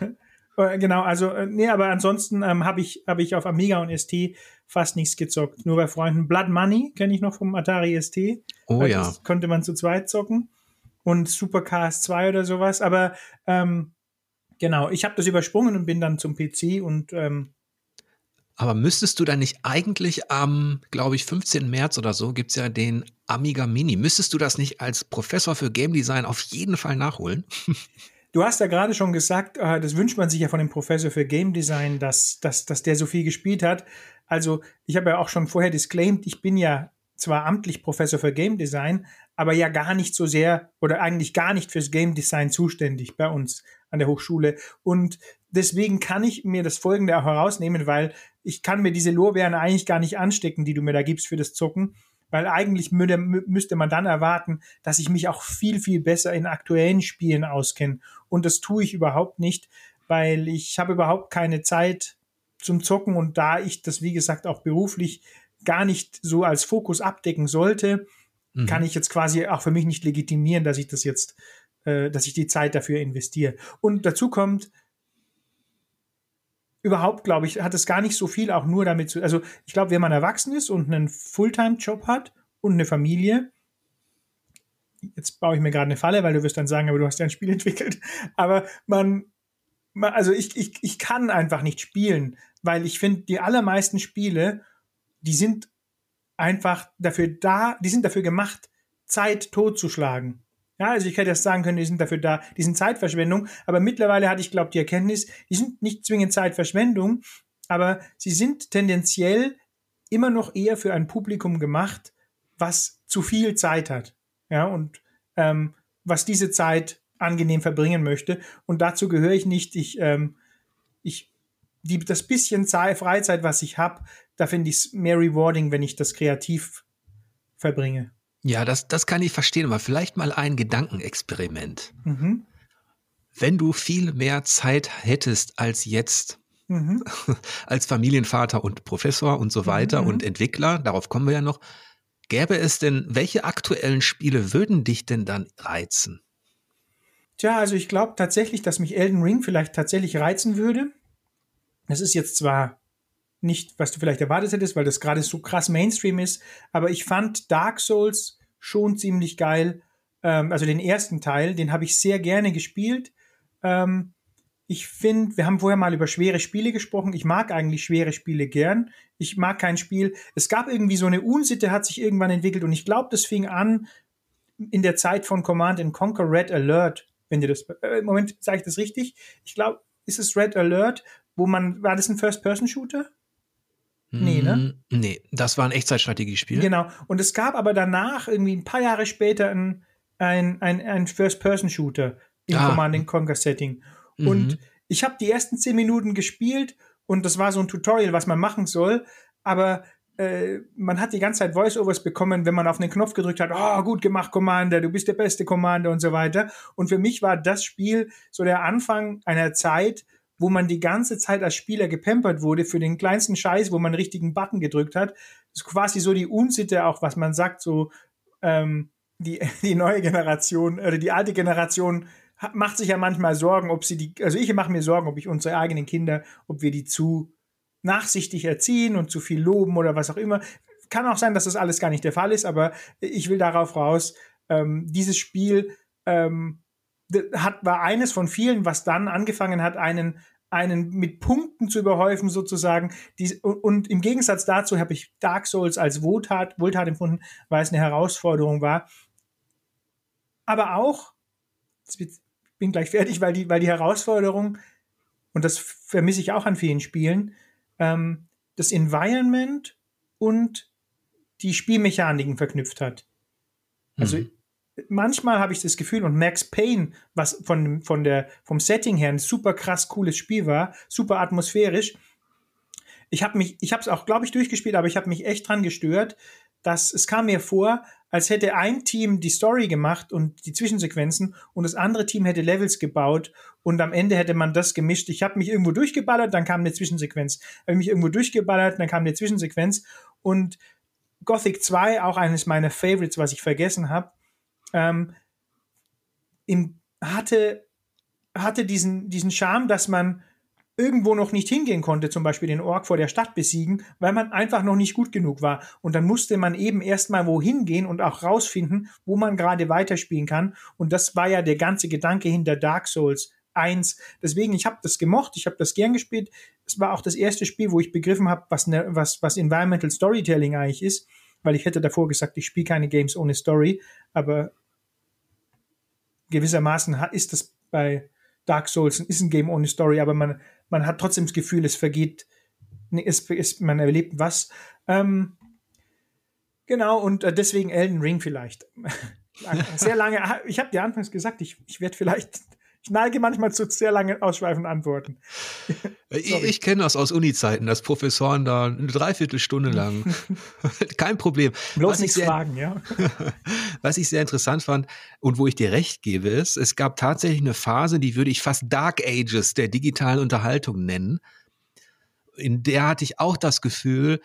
Äh, genau, also, äh, nee, aber ansonsten ähm, habe ich, hab ich auf Amiga und ST fast nichts gezockt. Nur bei Freunden. Blood Money kenne ich noch vom Atari ST. Oh ja. Das konnte man zu zweit zocken. Und Supercars 2 oder sowas. Aber ähm, genau, ich habe das übersprungen und bin dann zum PC und ähm, aber müsstest du dann nicht eigentlich am, glaube ich, 15. März oder so gibt's ja den Amiga Mini. Müsstest du das nicht als Professor für Game Design auf jeden Fall nachholen? Du hast ja gerade schon gesagt, äh, das wünscht man sich ja von dem Professor für Game Design, dass, dass, dass der so viel gespielt hat. Also ich habe ja auch schon vorher disclaimed, ich bin ja zwar amtlich Professor für Game Design, aber ja gar nicht so sehr oder eigentlich gar nicht fürs Game Design zuständig bei uns an der Hochschule. Und deswegen kann ich mir das Folgende auch herausnehmen, weil ich kann mir diese Lorbeeren eigentlich gar nicht anstecken, die du mir da gibst für das Zucken weil eigentlich müde, müsste man dann erwarten, dass ich mich auch viel, viel besser in aktuellen Spielen auskenne. Und das tue ich überhaupt nicht, weil ich habe überhaupt keine Zeit zum Zocken und da ich das, wie gesagt, auch beruflich gar nicht so als Fokus abdecken sollte, mhm. kann ich jetzt quasi auch für mich nicht legitimieren, dass ich das jetzt, äh, dass ich die Zeit dafür investiere. Und dazu kommt, überhaupt, glaube ich, hat es gar nicht so viel auch nur damit zu. Also ich glaube, wenn man erwachsen ist und einen Fulltime-Job hat und eine Familie, jetzt baue ich mir gerade eine Falle, weil du wirst dann sagen, aber du hast ja ein Spiel entwickelt. Aber man, man also ich, ich, ich kann einfach nicht spielen, weil ich finde, die allermeisten Spiele, die sind einfach dafür da, die sind dafür gemacht, Zeit totzuschlagen. Ja, also ich hätte erst sagen können, die sind dafür da, die sind Zeitverschwendung, aber mittlerweile hatte ich, glaube die Erkenntnis, die sind nicht zwingend Zeitverschwendung, aber sie sind tendenziell immer noch eher für ein Publikum gemacht, was zu viel Zeit hat. Ja, und ähm, was diese Zeit angenehm verbringen möchte. Und dazu gehöre ich nicht. Ich, ähm, ich, die, das bisschen Zeit, Freizeit, was ich habe, da finde ich es mehr rewarding, wenn ich das kreativ verbringe. Ja, das, das kann ich verstehen, aber vielleicht mal ein Gedankenexperiment. Mhm. Wenn du viel mehr Zeit hättest als jetzt, mhm. als Familienvater und Professor und so weiter mhm. und Entwickler, darauf kommen wir ja noch, gäbe es denn, welche aktuellen Spiele würden dich denn dann reizen? Tja, also ich glaube tatsächlich, dass mich Elden Ring vielleicht tatsächlich reizen würde. Das ist jetzt zwar nicht, was du vielleicht erwartet hättest, weil das gerade so krass Mainstream ist. Aber ich fand Dark Souls schon ziemlich geil. Ähm, also den ersten Teil, den habe ich sehr gerne gespielt. Ähm, ich finde, wir haben vorher mal über schwere Spiele gesprochen. Ich mag eigentlich schwere Spiele gern. Ich mag kein Spiel. Es gab irgendwie so eine Unsitte, hat sich irgendwann entwickelt und ich glaube, das fing an in der Zeit von Command Conquer Red Alert. Wenn dir das, äh, Moment, sage ich das richtig? Ich glaube, ist es Red Alert, wo man, war das ein First-Person-Shooter? Nee, ne? Mm, nee, das war ein Echtzeitstrategiespiel. Genau. Und es gab aber danach, irgendwie ein paar Jahre später, ein, ein, ein, ein First-Person-Shooter im ah. Command Conquer-Setting. Mhm. Und ich habe die ersten zehn Minuten gespielt und das war so ein Tutorial, was man machen soll. Aber äh, man hat die ganze Zeit Voice-Overs bekommen, wenn man auf den Knopf gedrückt hat, oh, gut gemacht, Commander, du bist der beste Commander und so weiter. Und für mich war das Spiel so der Anfang einer Zeit, wo man die ganze Zeit als Spieler gepampert wurde für den kleinsten Scheiß, wo man einen richtigen Button gedrückt hat. Das ist quasi so die Unsitte auch, was man sagt, so ähm, die, die neue Generation oder die alte Generation macht sich ja manchmal Sorgen, ob sie die, also ich mache mir Sorgen, ob ich unsere eigenen Kinder, ob wir die zu nachsichtig erziehen und zu viel loben oder was auch immer. Kann auch sein, dass das alles gar nicht der Fall ist, aber ich will darauf raus, ähm, dieses Spiel ähm, hat, war eines von vielen, was dann angefangen hat, einen einen mit Punkten zu überhäufen sozusagen. Die, und im Gegensatz dazu habe ich Dark Souls als Wohltat, Wohltat empfunden, weil es eine Herausforderung war. Aber auch, ich bin gleich fertig, weil die, weil die Herausforderung, und das vermisse ich auch an vielen Spielen, ähm, das Environment und die Spielmechaniken verknüpft hat. Also mhm manchmal habe ich das Gefühl, und Max Payne, was von, von der, vom Setting her ein super krass cooles Spiel war, super atmosphärisch. Ich habe mich, ich habe es auch, glaube ich, durchgespielt, aber ich habe mich echt dran gestört, dass es kam mir vor, als hätte ein Team die Story gemacht und die Zwischensequenzen und das andere Team hätte Levels gebaut und am Ende hätte man das gemischt. Ich habe mich irgendwo durchgeballert, dann kam eine Zwischensequenz. Habe mich irgendwo durchgeballert, dann kam eine Zwischensequenz und Gothic 2, auch eines meiner Favorites, was ich vergessen habe, ähm, im, hatte, hatte diesen, diesen Charme, dass man irgendwo noch nicht hingehen konnte, zum Beispiel den Ork vor der Stadt besiegen, weil man einfach noch nicht gut genug war. Und dann musste man eben erstmal wohin gehen und auch rausfinden, wo man gerade weiterspielen kann. Und das war ja der ganze Gedanke hinter Dark Souls 1. Deswegen, ich habe das gemocht, ich habe das gern gespielt. Es war auch das erste Spiel, wo ich begriffen habe, was, ne, was, was Environmental Storytelling eigentlich ist, weil ich hätte davor gesagt, ich spiele keine Games ohne Story, aber gewissermaßen ist das bei Dark Souls ist ein Game ohne Story, aber man, man hat trotzdem das Gefühl, es vergeht, es, es, man erlebt was. Ähm, genau, und äh, deswegen Elden Ring vielleicht. Sehr lange, ich habe dir anfangs gesagt, ich, ich werde vielleicht ich neige manchmal zu sehr langen ausschweifenden Antworten. ich, ich kenne das aus Uni-Zeiten, dass Professoren da eine Dreiviertelstunde lang, kein Problem. Bloß nichts fragen, ja. was ich sehr interessant fand und wo ich dir recht gebe, ist, es gab tatsächlich eine Phase, die würde ich fast Dark Ages der digitalen Unterhaltung nennen. In der hatte ich auch das Gefühl,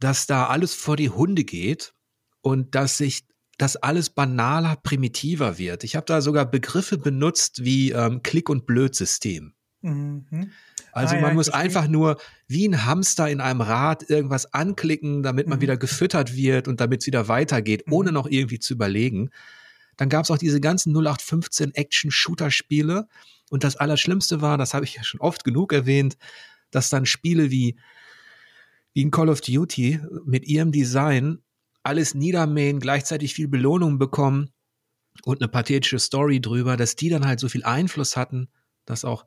dass da alles vor die Hunde geht und dass sich dass alles banaler, primitiver wird. Ich habe da sogar Begriffe benutzt wie ähm, Klick- und Blödsystem. Mhm. Also ah, man ja, muss einfach nur wie ein Hamster in einem Rad irgendwas anklicken, damit man mhm. wieder gefüttert wird und damit es wieder weitergeht, mhm. ohne noch irgendwie zu überlegen. Dann gab es auch diese ganzen 0815 Action-Shooter-Spiele. Und das Allerschlimmste war, das habe ich ja schon oft genug erwähnt, dass dann Spiele wie, wie ein Call of Duty mit ihrem Design alles niedermähen, gleichzeitig viel Belohnung bekommen und eine pathetische Story drüber, dass die dann halt so viel Einfluss hatten, dass auch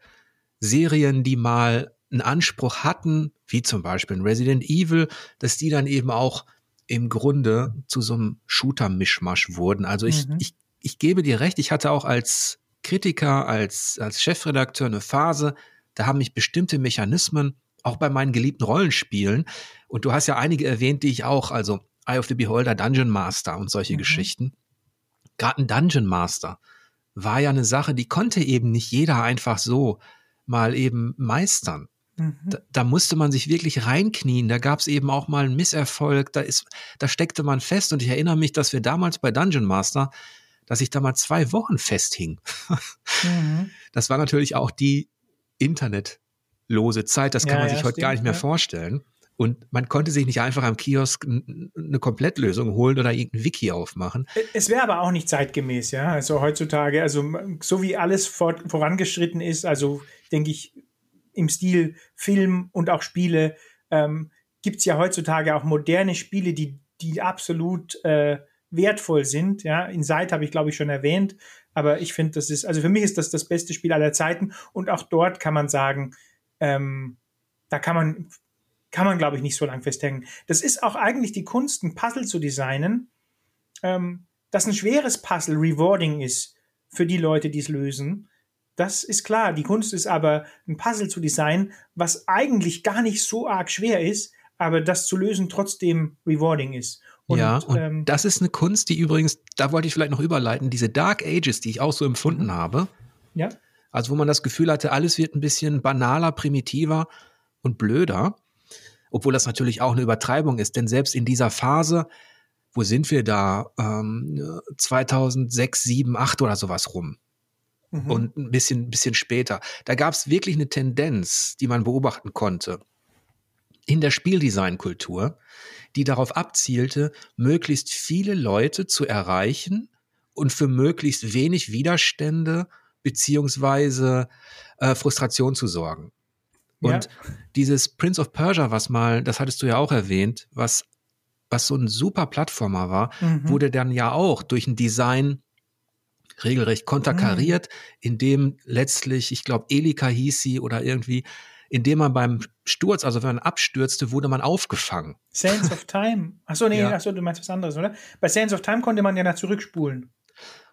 Serien, die mal einen Anspruch hatten, wie zum Beispiel Resident Evil, dass die dann eben auch im Grunde zu so einem Shooter-Mischmasch wurden. Also ich, mhm. ich, ich gebe dir recht, ich hatte auch als Kritiker, als, als Chefredakteur eine Phase, da haben mich bestimmte Mechanismen, auch bei meinen geliebten Rollenspielen, und du hast ja einige erwähnt, die ich auch, also Eye of the Beholder, Dungeon Master und solche mhm. Geschichten. Gerade ein Dungeon Master war ja eine Sache, die konnte eben nicht jeder einfach so mal eben meistern. Mhm. Da, da, musste man sich wirklich reinknien. Da gab es eben auch mal einen Misserfolg. Da ist, da steckte man fest. Und ich erinnere mich, dass wir damals bei Dungeon Master, dass ich da mal zwei Wochen festhing. Mhm. Das war natürlich auch die internetlose Zeit. Das kann ja, man sich ja, heute stimmt, gar nicht mehr ja. vorstellen. Und man konnte sich nicht einfach am Kiosk eine Komplettlösung holen oder irgendein Wiki aufmachen. Es wäre aber auch nicht zeitgemäß, ja. Also heutzutage, also so wie alles vor, vorangeschritten ist, also denke ich, im Stil Film und auch Spiele, ähm, gibt es ja heutzutage auch moderne Spiele, die, die absolut äh, wertvoll sind. Ja, Inside habe ich, glaube ich, schon erwähnt. Aber ich finde, das ist, also für mich ist das das beste Spiel aller Zeiten. Und auch dort kann man sagen, ähm, da kann man kann man, glaube ich, nicht so lang festhängen. Das ist auch eigentlich die Kunst, ein Puzzle zu designen, ähm, dass ein schweres Puzzle rewarding ist für die Leute, die es lösen. Das ist klar. Die Kunst ist aber, ein Puzzle zu designen, was eigentlich gar nicht so arg schwer ist, aber das zu lösen trotzdem rewarding ist. Und, ja, und ähm, das ist eine Kunst, die übrigens, da wollte ich vielleicht noch überleiten, diese Dark Ages, die ich auch so empfunden habe. Ja. Also wo man das Gefühl hatte, alles wird ein bisschen banaler, primitiver und blöder obwohl das natürlich auch eine Übertreibung ist, denn selbst in dieser Phase, wo sind wir da, ähm, 2006, 7, 8 oder sowas rum. Mhm. Und ein bisschen, bisschen später. Da gab es wirklich eine Tendenz, die man beobachten konnte in der Spieldesignkultur, die darauf abzielte, möglichst viele Leute zu erreichen und für möglichst wenig Widerstände beziehungsweise äh, Frustration zu sorgen. Und ja. dieses Prince of Persia, was mal, das hattest du ja auch erwähnt, was, was so ein super Plattformer war, mhm. wurde dann ja auch durch ein Design regelrecht konterkariert, mhm. indem letztlich, ich glaube, Elika hieß sie oder irgendwie, indem man beim Sturz, also wenn man abstürzte, wurde man aufgefangen. Sands of Time. Achso, nee, ja. achso, du meinst was anderes, oder? Bei Sands of Time konnte man ja nach zurückspulen.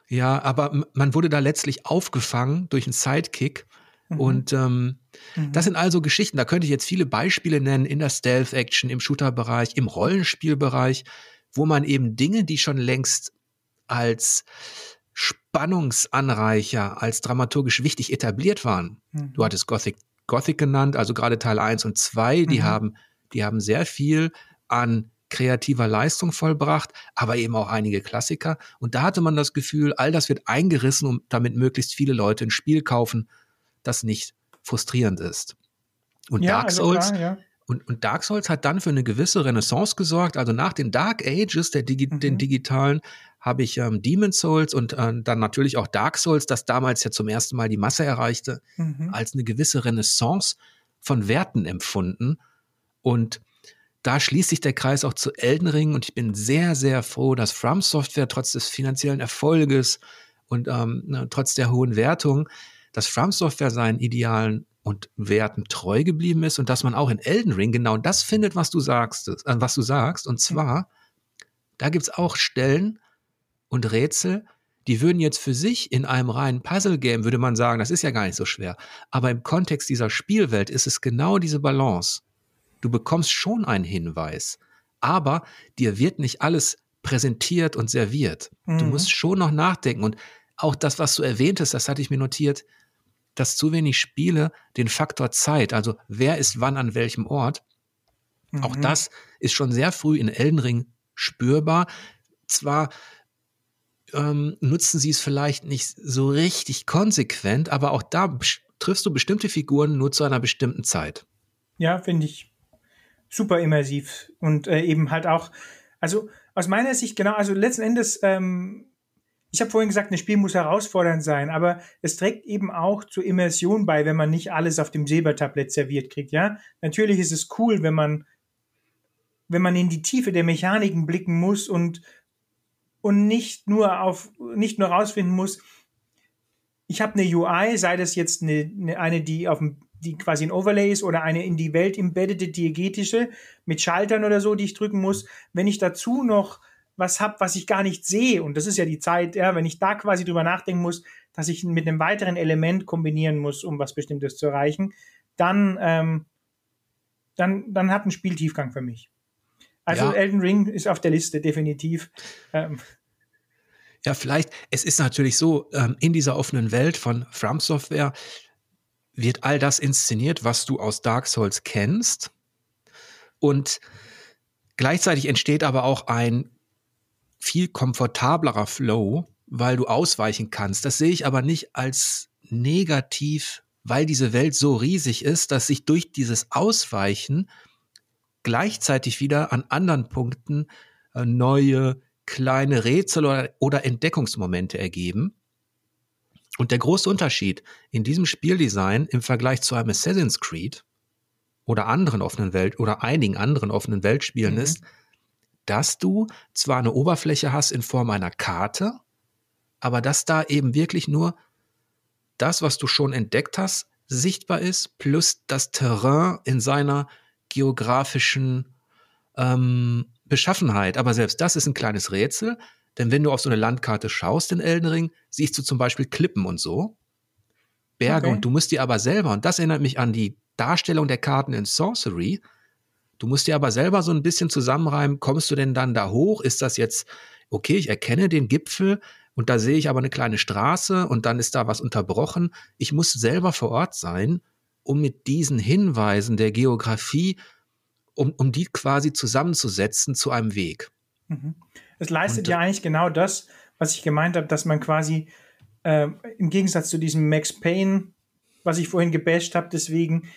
Ja, aber man wurde da letztlich aufgefangen durch einen Sidekick Mhm. Und ähm, mhm. das sind also Geschichten, da könnte ich jetzt viele Beispiele nennen in der Stealth-Action, im Shooter-Bereich, im Rollenspielbereich, wo man eben Dinge, die schon längst als Spannungsanreicher, als dramaturgisch wichtig etabliert waren. Mhm. Du hattest Gothic, Gothic genannt, also gerade Teil 1 und 2, die mhm. haben, die haben sehr viel an kreativer Leistung vollbracht, aber eben auch einige Klassiker. Und da hatte man das Gefühl, all das wird eingerissen, um damit möglichst viele Leute ein Spiel kaufen, das nicht frustrierend ist. Und ja, Dark also Souls, klar, ja. und, und Dark Souls hat dann für eine gewisse Renaissance gesorgt. Also nach den Dark Ages, der Digi mhm. den digitalen, habe ich ähm, Demon Souls und äh, dann natürlich auch Dark Souls, das damals ja zum ersten Mal die Masse erreichte, mhm. als eine gewisse Renaissance von Werten empfunden. Und da schließt sich der Kreis auch zu Elden Ring und ich bin sehr, sehr froh, dass From Software trotz des finanziellen Erfolges und ähm, trotz der hohen Wertung, dass From Software seinen Idealen und Werten treu geblieben ist und dass man auch in Elden Ring genau das findet, was du sagst, äh, was du sagst. Und zwar, da gibt's auch Stellen, und Rätsel, die würden jetzt für sich in einem reinen Puzzle-Game, würde man sagen, das ist ja gar nicht so schwer. Aber im Kontext dieser Spielwelt ist es genau diese Balance. Du bekommst schon einen Hinweis, aber dir wird nicht alles präsentiert und serviert. Mhm. Du musst schon noch nachdenken. Und auch das, was du erwähntest, das hatte ich mir notiert, dass zu wenig Spiele den Faktor Zeit, also wer ist wann an welchem Ort, mhm. auch das ist schon sehr früh in Elden Ring spürbar. Zwar ähm, nutzen sie es vielleicht nicht so richtig konsequent, aber auch da triffst du bestimmte Figuren nur zu einer bestimmten Zeit. Ja, finde ich super immersiv und äh, eben halt auch, also aus meiner Sicht genau, also letzten Endes, ähm, ich habe vorhin gesagt, ein Spiel muss herausfordernd sein, aber es trägt eben auch zur Immersion bei, wenn man nicht alles auf dem Silbertablett serviert kriegt, ja. Natürlich ist es cool, wenn man wenn man in die Tiefe der Mechaniken blicken muss und und nicht nur auf, nicht nur rausfinden muss, ich habe eine UI, sei das jetzt eine, eine, die auf dem die quasi ein Overlay ist oder eine in die Welt embeddete diegetische mit Schaltern oder so, die ich drücken muss. Wenn ich dazu noch was habe, was ich gar nicht sehe, und das ist ja die Zeit, ja, wenn ich da quasi drüber nachdenken muss, dass ich mit einem weiteren Element kombinieren muss, um was Bestimmtes zu erreichen, dann, ähm, dann, dann hat ein Spiel Tiefgang für mich. Also ja. Elden Ring ist auf der Liste, definitiv. Ähm. Ja, vielleicht, es ist natürlich so, ähm, in dieser offenen Welt von From Software wird all das inszeniert, was du aus Dark Souls kennst. Und gleichzeitig entsteht aber auch ein viel komfortablerer Flow, weil du ausweichen kannst. Das sehe ich aber nicht als negativ, weil diese Welt so riesig ist, dass sich durch dieses Ausweichen gleichzeitig wieder an anderen Punkten äh, neue kleine Rätsel oder, oder Entdeckungsmomente ergeben. Und der große Unterschied in diesem Spieldesign im Vergleich zu einem Assassin's Creed oder anderen offenen Welt oder einigen anderen offenen Weltspielen mhm. ist, dass du zwar eine Oberfläche hast in Form einer Karte, aber dass da eben wirklich nur das, was du schon entdeckt hast, sichtbar ist, plus das Terrain in seiner geografischen ähm, Beschaffenheit. Aber selbst das ist ein kleines Rätsel, denn wenn du auf so eine Landkarte schaust in Elden Ring, siehst du zum Beispiel Klippen und so, Berge okay. und du musst dir aber selber, und das erinnert mich an die Darstellung der Karten in Sorcery, du musst dir aber selber so ein bisschen zusammenreimen, kommst du denn dann da hoch? Ist das jetzt, okay, ich erkenne den Gipfel, und da sehe ich aber eine kleine Straße und dann ist da was unterbrochen. Ich muss selber vor Ort sein um mit diesen Hinweisen der Geografie, um, um die quasi zusammenzusetzen zu einem Weg. Mhm. Es leistet Und, ja eigentlich genau das, was ich gemeint habe, dass man quasi äh, im Gegensatz zu diesem Max Payne, was ich vorhin gebasht habe, deswegen,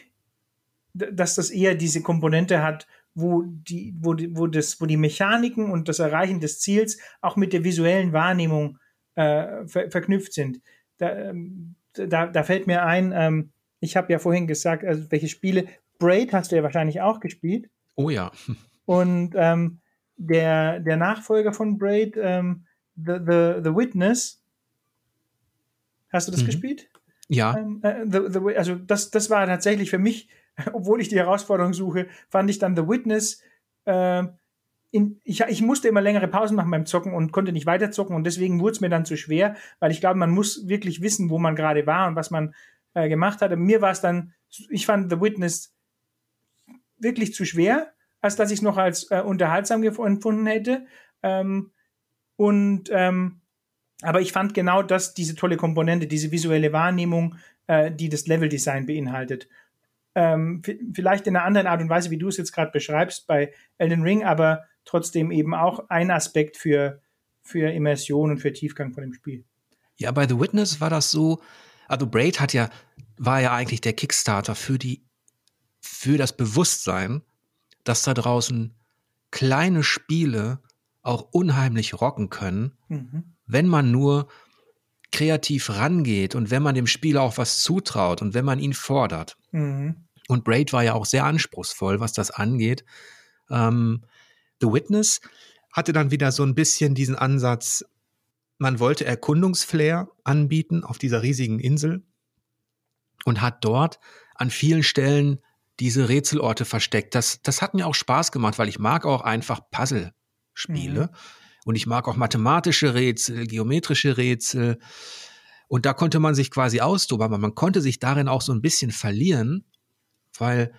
dass das eher diese Komponente hat, wo die, wo die, wo das, wo die Mechaniken und das Erreichen des Ziels auch mit der visuellen Wahrnehmung äh, ver verknüpft sind. Da, ähm, da, da fällt mir ein, ähm, ich habe ja vorhin gesagt, also welche Spiele. Braid hast du ja wahrscheinlich auch gespielt. Oh ja. Und ähm, der, der Nachfolger von Braid, ähm, The, The, The Witness, hast du das mhm. gespielt? Ja. Ähm, äh, the, the, also das, das war tatsächlich für mich, obwohl ich die Herausforderung suche, fand ich dann The Witness. Äh, in, ich, ich musste immer längere Pausen machen beim Zocken und konnte nicht weiter zocken und deswegen wurde es mir dann zu schwer, weil ich glaube, man muss wirklich wissen, wo man gerade war und was man äh, gemacht hatte. Mir war es dann, ich fand The Witness wirklich zu schwer, als dass ich es noch als äh, unterhaltsam empfunden hätte. Ähm, und ähm, aber ich fand genau das, diese tolle Komponente, diese visuelle Wahrnehmung, äh, die das Leveldesign beinhaltet. Ähm, vielleicht in einer anderen Art und Weise, wie du es jetzt gerade beschreibst bei Elden Ring, aber trotzdem eben auch ein Aspekt für, für Immersion und für Tiefgang von dem Spiel. Ja, bei The Witness war das so, also Braid hat ja, war ja eigentlich der Kickstarter für die, für das Bewusstsein, dass da draußen kleine Spiele auch unheimlich rocken können, mhm. wenn man nur kreativ rangeht und wenn man dem Spieler auch was zutraut und wenn man ihn fordert. Mhm. Und Braid war ja auch sehr anspruchsvoll, was das angeht. Ähm, The Witness hatte dann wieder so ein bisschen diesen Ansatz, man wollte Erkundungsflair anbieten auf dieser riesigen Insel und hat dort an vielen Stellen diese Rätselorte versteckt. Das, das hat mir auch Spaß gemacht, weil ich mag auch einfach Puzzle-Spiele. Mhm. Und ich mag auch mathematische Rätsel, geometrische Rätsel. Und da konnte man sich quasi austoben, aber man konnte sich darin auch so ein bisschen verlieren, weil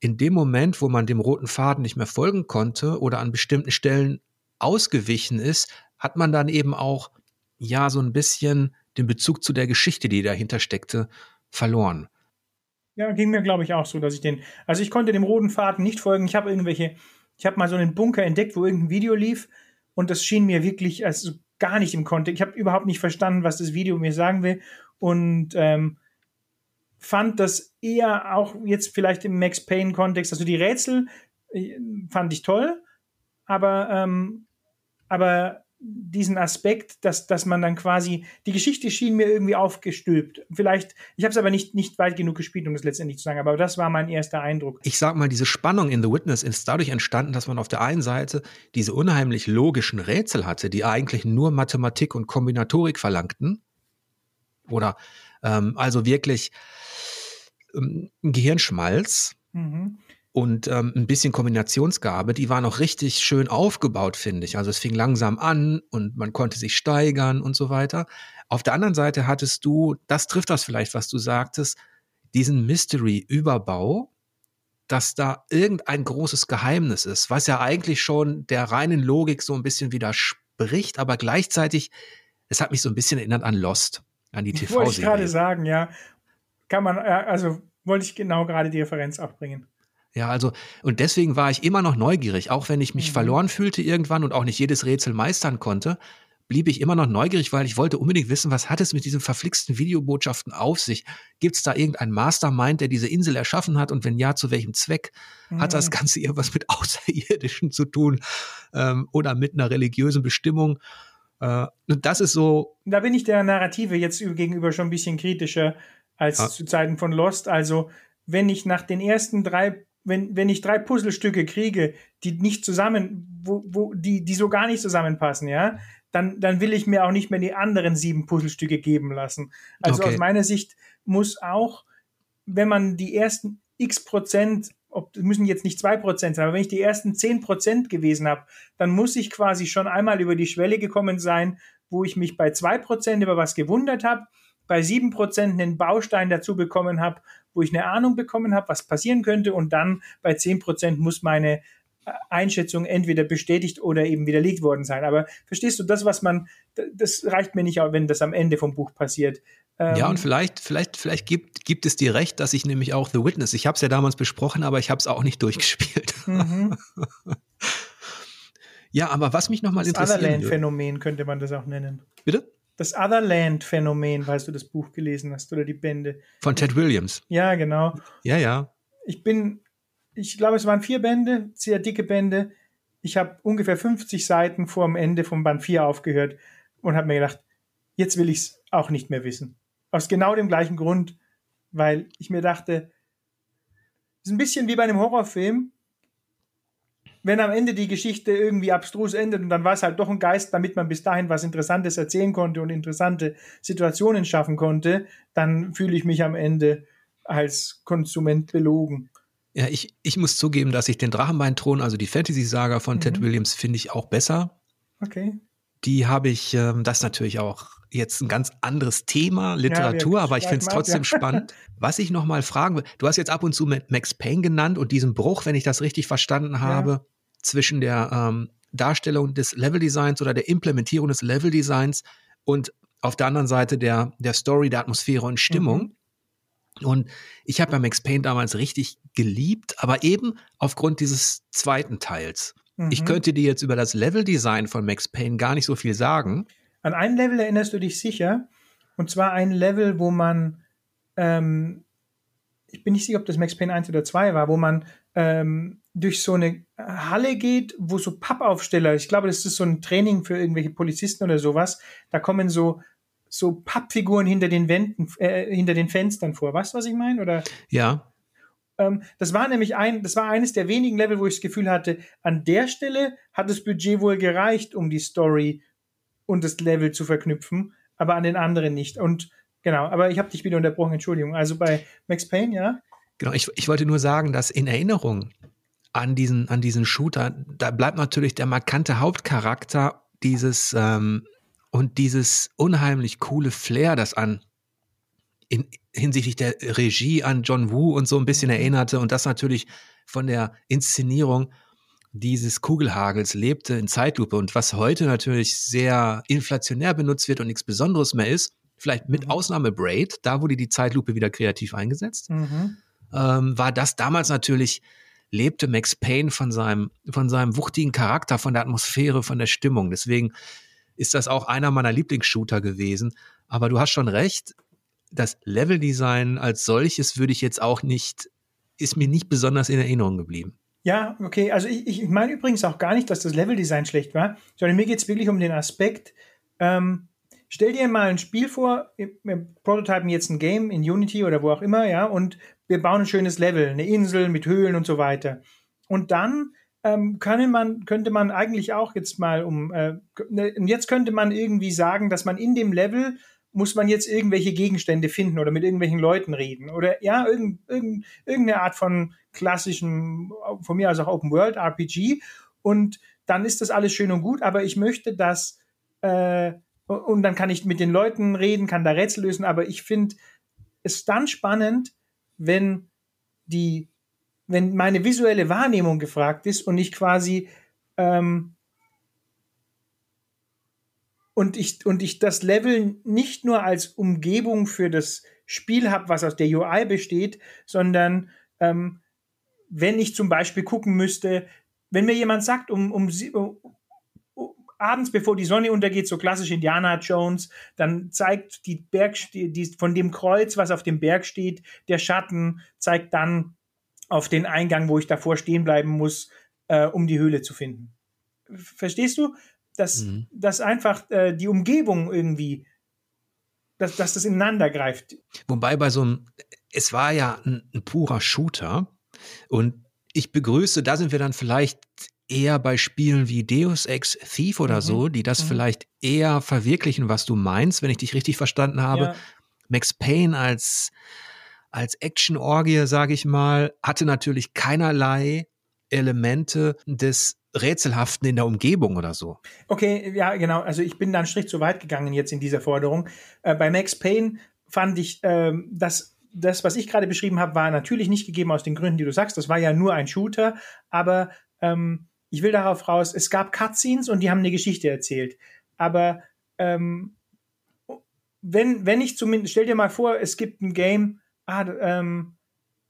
in dem Moment, wo man dem roten Faden nicht mehr folgen konnte oder an bestimmten Stellen ausgewichen ist, hat man dann eben auch ja so ein bisschen den Bezug zu der Geschichte, die dahinter steckte, verloren. Ja, ging mir, glaube ich, auch so, dass ich den, also ich konnte dem roten Faden nicht folgen. Ich habe irgendwelche, ich habe mal so einen Bunker entdeckt, wo irgendein Video lief und das schien mir wirklich also gar nicht im Kontext. Ich habe überhaupt nicht verstanden, was das Video mir sagen will und ähm, fand das eher auch jetzt vielleicht im Max Payne Kontext, also die Rätsel äh, fand ich toll, aber ähm, aber diesen Aspekt, dass, dass man dann quasi, die Geschichte schien mir irgendwie aufgestülpt. Vielleicht, ich habe es aber nicht, nicht weit genug gespielt, um das letztendlich zu sagen, aber das war mein erster Eindruck. Ich sag mal, diese Spannung in The Witness ist dadurch entstanden, dass man auf der einen Seite diese unheimlich logischen Rätsel hatte, die eigentlich nur Mathematik und Kombinatorik verlangten. Oder ähm, also wirklich ähm, Gehirnschmalz. Mhm und ähm, ein bisschen Kombinationsgabe, die war noch richtig schön aufgebaut, finde ich. Also es fing langsam an und man konnte sich steigern und so weiter. Auf der anderen Seite hattest du, das trifft das vielleicht, was du sagtest, diesen Mystery-Überbau, dass da irgendein großes Geheimnis ist, was ja eigentlich schon der reinen Logik so ein bisschen widerspricht, aber gleichzeitig, es hat mich so ein bisschen erinnert an Lost, an die TV-Serie. Wollte ich gerade sagen, ja. Kann man, äh, also wollte ich genau gerade die Referenz abbringen. Ja, also, und deswegen war ich immer noch neugierig, auch wenn ich mich mhm. verloren fühlte irgendwann und auch nicht jedes Rätsel meistern konnte, blieb ich immer noch neugierig, weil ich wollte unbedingt wissen, was hat es mit diesen verflixten Videobotschaften auf sich? Gibt es da irgendeinen Mastermind, der diese Insel erschaffen hat und wenn ja, zu welchem Zweck? Mhm. Hat das mhm. Ganze irgendwas mit Außerirdischen zu tun ähm, oder mit einer religiösen Bestimmung? Äh, das ist so. Da bin ich der Narrative jetzt gegenüber schon ein bisschen kritischer als ja. zu Zeiten von Lost. Also, wenn ich nach den ersten drei wenn, wenn ich drei Puzzlestücke kriege, die nicht zusammen, wo, wo, die, die so gar nicht zusammenpassen, ja, dann, dann will ich mir auch nicht mehr die anderen sieben Puzzlestücke geben lassen. Also okay. aus meiner Sicht muss auch, wenn man die ersten x Prozent, ob, müssen jetzt nicht zwei Prozent sein, aber wenn ich die ersten zehn Prozent gewesen habe, dann muss ich quasi schon einmal über die Schwelle gekommen sein, wo ich mich bei zwei Prozent über was gewundert habe, bei sieben Prozent einen Baustein dazu bekommen habe, wo ich eine Ahnung bekommen habe, was passieren könnte und dann bei 10% muss meine äh, Einschätzung entweder bestätigt oder eben widerlegt worden sein. Aber verstehst du, das, was man, das reicht mir nicht, wenn das am Ende vom Buch passiert. Ja, ähm, und vielleicht, vielleicht, vielleicht gibt, gibt es dir recht, dass ich nämlich auch The Witness, ich habe es ja damals besprochen, aber ich habe es auch nicht durchgespielt. Mhm. ja, aber was mich nochmal interessiert. Das Otherland-Phänomen könnte man das auch nennen. Bitte? das Otherland-Phänomen, falls du das Buch gelesen hast oder die Bände. Von Ted Williams. Ja, genau. Ja, ja. Ich bin, ich glaube, es waren vier Bände, sehr dicke Bände. Ich habe ungefähr 50 Seiten vor dem Ende von Band 4 aufgehört und habe mir gedacht, jetzt will ich es auch nicht mehr wissen. Aus genau dem gleichen Grund, weil ich mir dachte, es ist ein bisschen wie bei einem Horrorfilm wenn am Ende die Geschichte irgendwie abstrus endet und dann war es halt doch ein Geist, damit man bis dahin was Interessantes erzählen konnte und interessante Situationen schaffen konnte, dann fühle ich mich am Ende als Konsument belogen. Ja, ich, ich muss zugeben, dass ich den Drachenbeinthron, also die Fantasy-Saga von mhm. Ted Williams, finde ich auch besser. Okay. Die habe ich, ähm, das natürlich auch jetzt ein ganz anderes Thema, Literatur, ja, aber ich finde es trotzdem ja. spannend. Was ich noch mal fragen will, du hast jetzt ab und zu Max Payne genannt und diesen Bruch, wenn ich das richtig verstanden habe, ja. zwischen der ähm, Darstellung des Leveldesigns oder der Implementierung des Leveldesigns und auf der anderen Seite der, der Story, der Atmosphäre und Stimmung. Mhm. Und ich habe ja Max Payne damals richtig geliebt, aber eben aufgrund dieses zweiten Teils. Mhm. Ich könnte dir jetzt über das Leveldesign von Max Payne gar nicht so viel sagen. An ein Level erinnerst du dich sicher. Und zwar ein Level, wo man, ähm, ich bin nicht sicher, ob das Max Payne 1 oder 2 war, wo man ähm, durch so eine Halle geht, wo so Pappaufsteller, ich glaube, das ist so ein Training für irgendwelche Polizisten oder sowas, da kommen so so Pappfiguren hinter den Wänden, äh, hinter den Fenstern vor. Weißt du, was ich meine? Oder? Ja. Ähm, das war nämlich ein, das war eines der wenigen Level, wo ich das Gefühl hatte, an der Stelle hat das Budget wohl gereicht, um die Story und das Level zu verknüpfen, aber an den anderen nicht. Und genau, aber ich habe dich wieder unterbrochen, Entschuldigung. Also bei Max Payne, ja? Genau, ich, ich wollte nur sagen, dass in Erinnerung an diesen, an diesen Shooter, da bleibt natürlich der markante Hauptcharakter dieses ähm, und dieses unheimlich coole Flair, das an in, hinsichtlich der Regie an John Woo und so ein bisschen mhm. erinnerte und das natürlich von der Inszenierung dieses Kugelhagels lebte in Zeitlupe und was heute natürlich sehr inflationär benutzt wird und nichts Besonderes mehr ist, vielleicht mit mhm. Ausnahme Braid, da wurde die Zeitlupe wieder kreativ eingesetzt, mhm. ähm, war das damals natürlich lebte Max Payne von seinem von seinem wuchtigen Charakter, von der Atmosphäre, von der Stimmung. Deswegen ist das auch einer meiner Lieblingsshooter gewesen. Aber du hast schon recht, das Leveldesign als solches würde ich jetzt auch nicht, ist mir nicht besonders in Erinnerung geblieben. Ja, okay. Also ich, ich meine übrigens auch gar nicht, dass das Leveldesign schlecht war, sondern mir geht es wirklich um den Aspekt, ähm, stell dir mal ein Spiel vor, wir prototypen jetzt ein Game in Unity oder wo auch immer, ja, und wir bauen ein schönes Level, eine Insel mit Höhlen und so weiter. Und dann ähm, können man, könnte man eigentlich auch jetzt mal um, äh, ne, jetzt könnte man irgendwie sagen, dass man in dem Level muss man jetzt irgendwelche Gegenstände finden oder mit irgendwelchen Leuten reden oder ja, irgend, irgend, irgendeine Art von klassischen, von mir aus auch Open World RPG und dann ist das alles schön und gut, aber ich möchte, dass äh, und dann kann ich mit den Leuten reden, kann da Rätsel lösen, aber ich finde es dann spannend, wenn die wenn meine visuelle Wahrnehmung gefragt ist und ich quasi ähm, und ich und ich das Level nicht nur als Umgebung für das Spiel habe, was aus der UI besteht, sondern ähm, wenn ich zum Beispiel gucken müsste, wenn mir jemand sagt, um, um, um abends, bevor die Sonne untergeht, so klassisch Indiana Jones, dann zeigt die Berg, die, von dem Kreuz, was auf dem Berg steht, der Schatten zeigt dann auf den Eingang, wo ich davor stehen bleiben muss, äh, um die Höhle zu finden. Verstehst du? Dass, mhm. dass einfach äh, die Umgebung irgendwie, dass, dass das ineinander greift. Wobei bei so einem, es war ja ein, ein purer Shooter und ich begrüße, da sind wir dann vielleicht eher bei Spielen wie Deus Ex Thief oder mhm. so, die das mhm. vielleicht eher verwirklichen, was du meinst, wenn ich dich richtig verstanden habe. Ja. Max Payne als als Action-Orgie, sage ich mal, hatte natürlich keinerlei Elemente des Rätselhaften in der Umgebung oder so. Okay, ja, genau. Also ich bin da einen Strich zu weit gegangen jetzt in dieser Forderung. Äh, bei Max Payne fand ich, äh, dass das, was ich gerade beschrieben habe, war natürlich nicht gegeben aus den Gründen, die du sagst. Das war ja nur ein Shooter, aber ähm, ich will darauf raus, es gab Cutscenes und die haben eine Geschichte erzählt. Aber ähm, wenn, wenn ich zumindest, stell dir mal vor, es gibt ein Game, ah, ähm,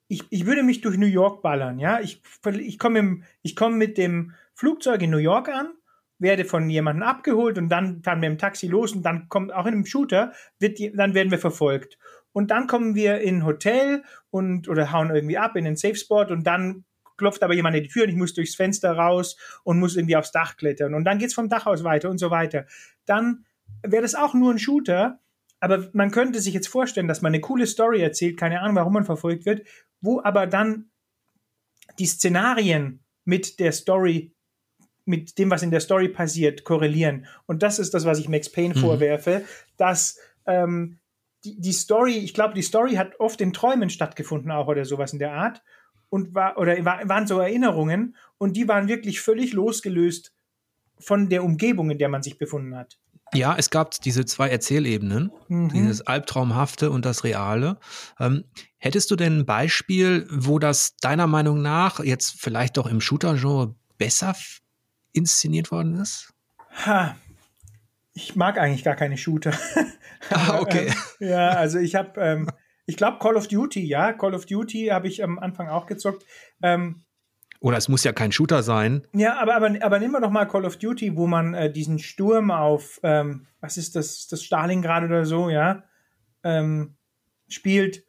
ich, ich würde mich durch New York ballern, ja. Ich, ich komme komm mit dem Flugzeug in New York an, werde von jemandem abgeholt und dann fahren wir im Taxi los und dann kommt auch in einem Shooter, wird dann werden wir verfolgt. Und dann kommen wir in ein Hotel und oder hauen irgendwie ab in den Safe Spot und dann klopft aber jemand an die Tür und ich muss durchs Fenster raus und muss irgendwie aufs Dach klettern. Und dann geht's vom Dach aus weiter und so weiter. Dann wäre das auch nur ein Shooter, aber man könnte sich jetzt vorstellen, dass man eine coole Story erzählt, keine Ahnung, warum man verfolgt wird, wo aber dann die Szenarien mit der Story, mit dem, was in der Story passiert, korrelieren. Und das ist das, was ich Max Payne mhm. vorwerfe, dass ähm, die, die Story, ich glaube, die Story hat oft in Träumen stattgefunden auch oder sowas in der Art und war oder waren so Erinnerungen und die waren wirklich völlig losgelöst von der Umgebung, in der man sich befunden hat. Ja, es gab diese zwei Erzählebenen, mhm. dieses Albtraumhafte und das Reale. Ähm, hättest du denn ein Beispiel, wo das deiner Meinung nach jetzt vielleicht doch im Shooter-Genre besser inszeniert worden ist? Ha. Ich mag eigentlich gar keine Shooter. ah, okay. ähm, ja, also ich habe, ähm, ich glaube Call of Duty, ja, Call of Duty habe ich am Anfang auch gezockt. Ähm, Oder es muss ja kein Shooter sein. Ja, aber, aber, aber nehmen wir doch mal Call of Duty, wo man äh, diesen Sturm auf, ähm, was ist das, das Stalingrad oder so, ja, ähm, spielt.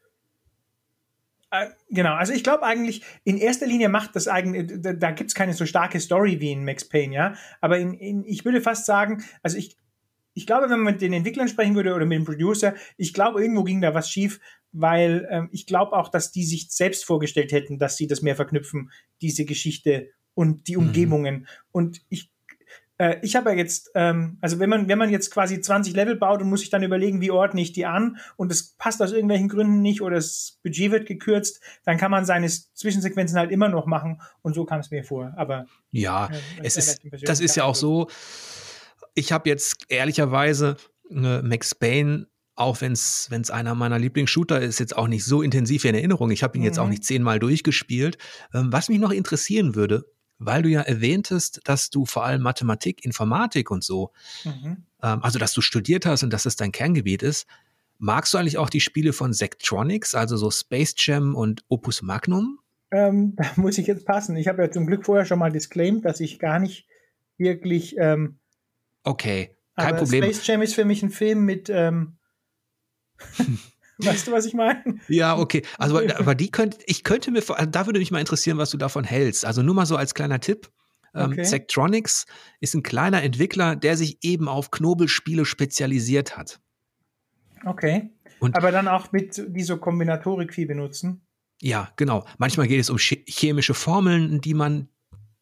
Äh, genau, also ich glaube eigentlich, in erster Linie macht das eigentlich, da, da gibt es keine so starke Story wie in Max Payne, ja. Aber in, in, ich würde fast sagen, also ich, ich glaube, wenn man mit den Entwicklern sprechen würde oder mit dem Producer, ich glaube, irgendwo ging da was schief, weil ähm, ich glaube auch, dass die sich selbst vorgestellt hätten, dass sie das mehr verknüpfen, diese Geschichte und die mhm. Umgebungen. Mhm. Und ich äh, ich habe ja jetzt, ähm, also wenn man, wenn man jetzt quasi 20 Level baut und muss sich dann überlegen, wie ordne ich die an und es passt aus irgendwelchen Gründen nicht oder das Budget wird gekürzt, dann kann man seine Zwischensequenzen halt immer noch machen und so kam es mir vor. Aber ja, äh, es ist, das ist ja auch so. Ich habe jetzt ehrlicherweise äh, Max Payne auch wenn es einer meiner Lieblingsshooter ist, jetzt auch nicht so intensiv in Erinnerung. Ich habe ihn mhm. jetzt auch mhm. nicht zehnmal durchgespielt. Ähm, was mich noch interessieren würde, weil du ja erwähntest, dass du vor allem Mathematik, Informatik und so, mhm. ähm, also dass du studiert hast und dass es dein Kerngebiet ist. Magst du eigentlich auch die Spiele von Sectronics, also so Space Jam und Opus Magnum? Ähm, da muss ich jetzt passen. Ich habe ja zum Glück vorher schon mal disclaimed, dass ich gar nicht wirklich. Ähm, okay, kein Problem. Space Jam ist für mich ein Film mit. Ähm, Weißt du, was ich meine? Ja, okay. Also, aber die könnte, ich könnte mir, also da würde mich mal interessieren, was du davon hältst. Also nur mal so als kleiner Tipp. Ähm, okay. Sectronics ist ein kleiner Entwickler, der sich eben auf Knobelspiele spezialisiert hat. Okay. Und aber dann auch mit, die so Kombinatorik viel benutzen? Ja, genau. Manchmal geht es um chemische Formeln, die man,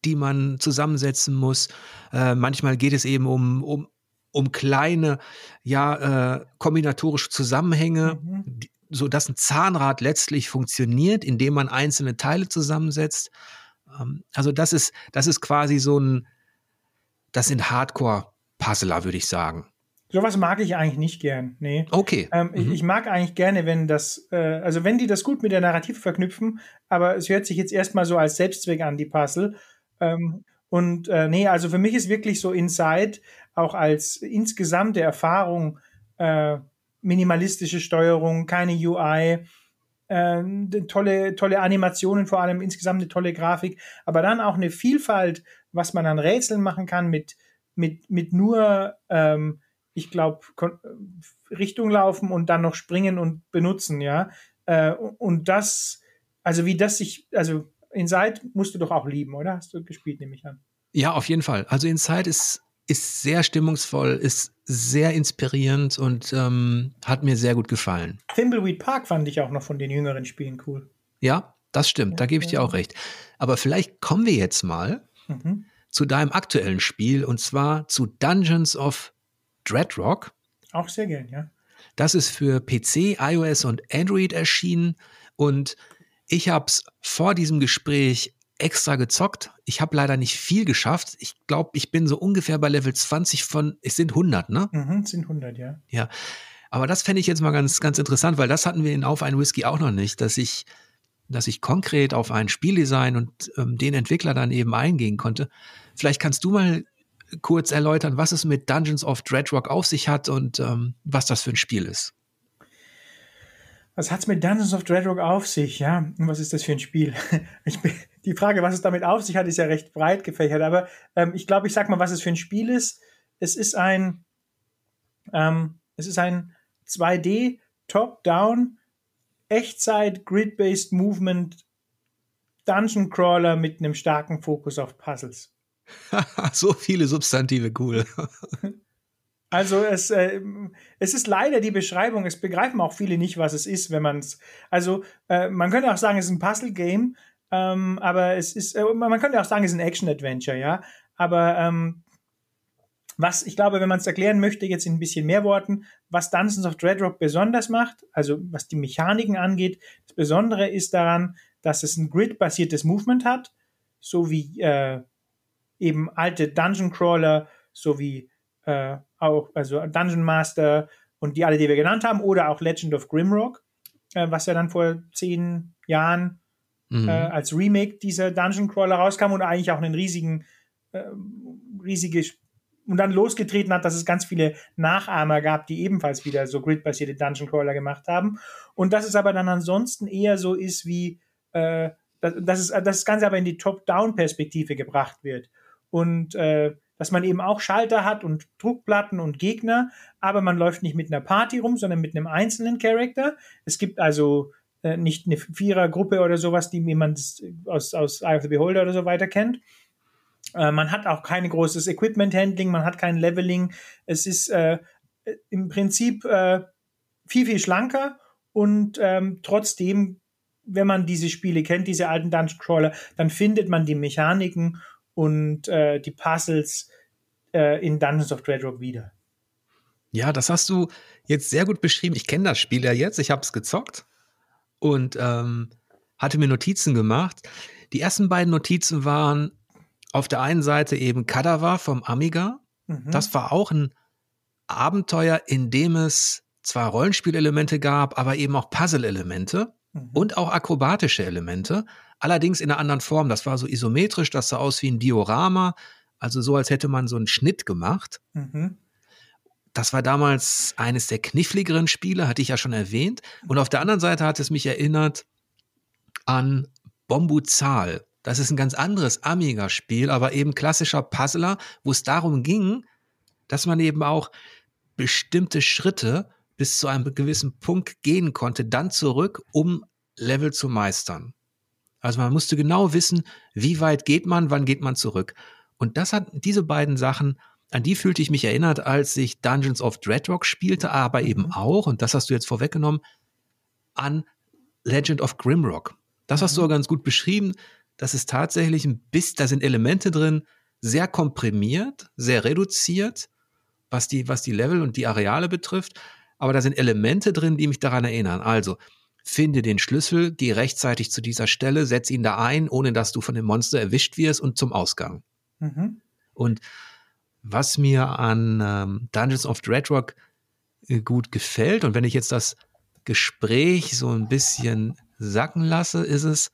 die man zusammensetzen muss. Äh, manchmal geht es eben um, um um kleine, ja, äh, kombinatorische Zusammenhänge, mhm. die, so dass ein Zahnrad letztlich funktioniert, indem man einzelne Teile zusammensetzt. Ähm, also das ist, das ist quasi so ein, das sind Hardcore-Puzzler, würde ich sagen. Sowas mag ich eigentlich nicht gern. Nee. Okay. Ähm, mhm. ich, mag eigentlich gerne, wenn das, äh, also wenn die das gut mit der Narrative verknüpfen, aber es hört sich jetzt erstmal so als Selbstzweck an, die Puzzle. Ähm, und äh, nee, also für mich ist wirklich so Inside auch als insgesamte Erfahrung äh, minimalistische Steuerung, keine UI, äh, tolle, tolle Animationen, vor allem insgesamt eine tolle Grafik, aber dann auch eine Vielfalt, was man an Rätseln machen kann mit, mit, mit nur, ähm, ich glaube, Richtung laufen und dann noch springen und benutzen, ja. Äh, und das, also wie das sich, also Inside musst du doch auch lieben, oder? Hast du gespielt, nehme ich an. Ja, auf jeden Fall. Also Inside ist, ist sehr stimmungsvoll, ist sehr inspirierend und ähm, hat mir sehr gut gefallen. Thimbleweed Park fand ich auch noch von den jüngeren Spielen cool. Ja, das stimmt, ja, da gebe ich dir auch recht. Aber vielleicht kommen wir jetzt mal mhm. zu deinem aktuellen Spiel und zwar zu Dungeons of Dreadrock. Auch sehr gern, ja. Das ist für PC, iOS und Android erschienen und ich habe es vor diesem Gespräch extra gezockt. Ich habe leider nicht viel geschafft. Ich glaube, ich bin so ungefähr bei Level 20 von, es sind 100, ne? Mhm, es sind 100, ja. Ja. Aber das fände ich jetzt mal ganz, ganz interessant, weil das hatten wir in Auf ein Whisky auch noch nicht, dass ich, dass ich konkret auf ein Spieldesign und ähm, den Entwickler dann eben eingehen konnte. Vielleicht kannst du mal kurz erläutern, was es mit Dungeons of Dreadrock auf sich hat und ähm, was das für ein Spiel ist. Was hat's mit Dungeons of Dreadrock auf sich? Ja, und was ist das für ein Spiel? Bin, die Frage, was es damit auf sich hat, ist ja recht breit gefächert. Aber ähm, ich glaube, ich sag mal, was es für ein Spiel ist. Es ist ein, ähm, es ist ein 2D Top-Down Echtzeit Grid-based Movement Dungeon Crawler mit einem starken Fokus auf Puzzles. so viele Substantive, cool. Also es, äh, es ist leider die Beschreibung, es begreifen auch viele nicht, was es ist, wenn man es. Also äh, man könnte auch sagen, es ist ein Puzzle-Game, ähm, aber es ist, äh, man könnte auch sagen, es ist ein Action-Adventure, ja. Aber ähm, was, ich glaube, wenn man es erklären möchte, jetzt in ein bisschen mehr Worten, was Dungeons of Dreadrock besonders macht, also was die Mechaniken angeht, das Besondere ist daran, dass es ein Grid-basiertes Movement hat, so wie äh, eben alte Dungeon Crawler, so wie äh, auch, also Dungeon Master und die alle, die wir genannt haben, oder auch Legend of Grimrock, äh, was ja dann vor zehn Jahren mhm. äh, als Remake dieser Dungeon Crawler rauskam und eigentlich auch einen riesigen, äh, riesige und dann losgetreten hat, dass es ganz viele Nachahmer gab, die ebenfalls wieder so gridbasierte Dungeon Crawler gemacht haben. Und dass es aber dann ansonsten eher so ist wie äh, dass, dass, es, dass das Ganze aber in die Top-Down-Perspektive gebracht wird. Und äh, dass man eben auch Schalter hat und Druckplatten und Gegner, aber man läuft nicht mit einer Party rum, sondern mit einem einzelnen Charakter. Es gibt also äh, nicht eine Vierergruppe oder sowas, die jemand aus, aus Eye of the Beholder oder so weiter kennt. Äh, man hat auch kein großes Equipment-Handling, man hat kein Leveling. Es ist äh, im Prinzip äh, viel, viel schlanker und ähm, trotzdem, wenn man diese Spiele kennt, diese alten Dungeon Crawler, dann findet man die Mechaniken und äh, die Puzzles äh, in Dungeons of Dreadrock wieder. Ja, das hast du jetzt sehr gut beschrieben. Ich kenne das Spiel ja jetzt, ich habe es gezockt und ähm, hatte mir Notizen gemacht. Die ersten beiden Notizen waren auf der einen Seite eben Kadaver vom Amiga. Mhm. Das war auch ein Abenteuer, in dem es zwar Rollenspielelemente gab, aber eben auch Puzzle-Elemente mhm. und auch akrobatische Elemente. Allerdings in einer anderen Form. Das war so isometrisch, das sah aus wie ein Diorama, also so, als hätte man so einen Schnitt gemacht. Mhm. Das war damals eines der kniffligeren Spiele, hatte ich ja schon erwähnt. Und auf der anderen Seite hat es mich erinnert an Bombuzal. Das ist ein ganz anderes Amiga-Spiel, aber eben klassischer Puzzler, wo es darum ging, dass man eben auch bestimmte Schritte bis zu einem gewissen Punkt gehen konnte, dann zurück, um Level zu meistern. Also man musste genau wissen, wie weit geht man, wann geht man zurück. Und das hat diese beiden Sachen, an die fühlte ich mich erinnert, als ich Dungeons of Dreadrock spielte, aber eben mhm. auch, und das hast du jetzt vorweggenommen, an Legend of Grimrock. Das hast du auch mhm. ganz gut beschrieben. Das ist tatsächlich ein bisschen, da sind Elemente drin, sehr komprimiert, sehr reduziert, was die, was die Level und die Areale betrifft. Aber da sind Elemente drin, die mich daran erinnern. Also, finde den Schlüssel, geh rechtzeitig zu dieser Stelle, setz ihn da ein, ohne dass du von dem Monster erwischt wirst und zum Ausgang. Mhm. Und was mir an ähm, Dungeons of Dreadrock äh, gut gefällt und wenn ich jetzt das Gespräch so ein bisschen sacken lasse, ist es,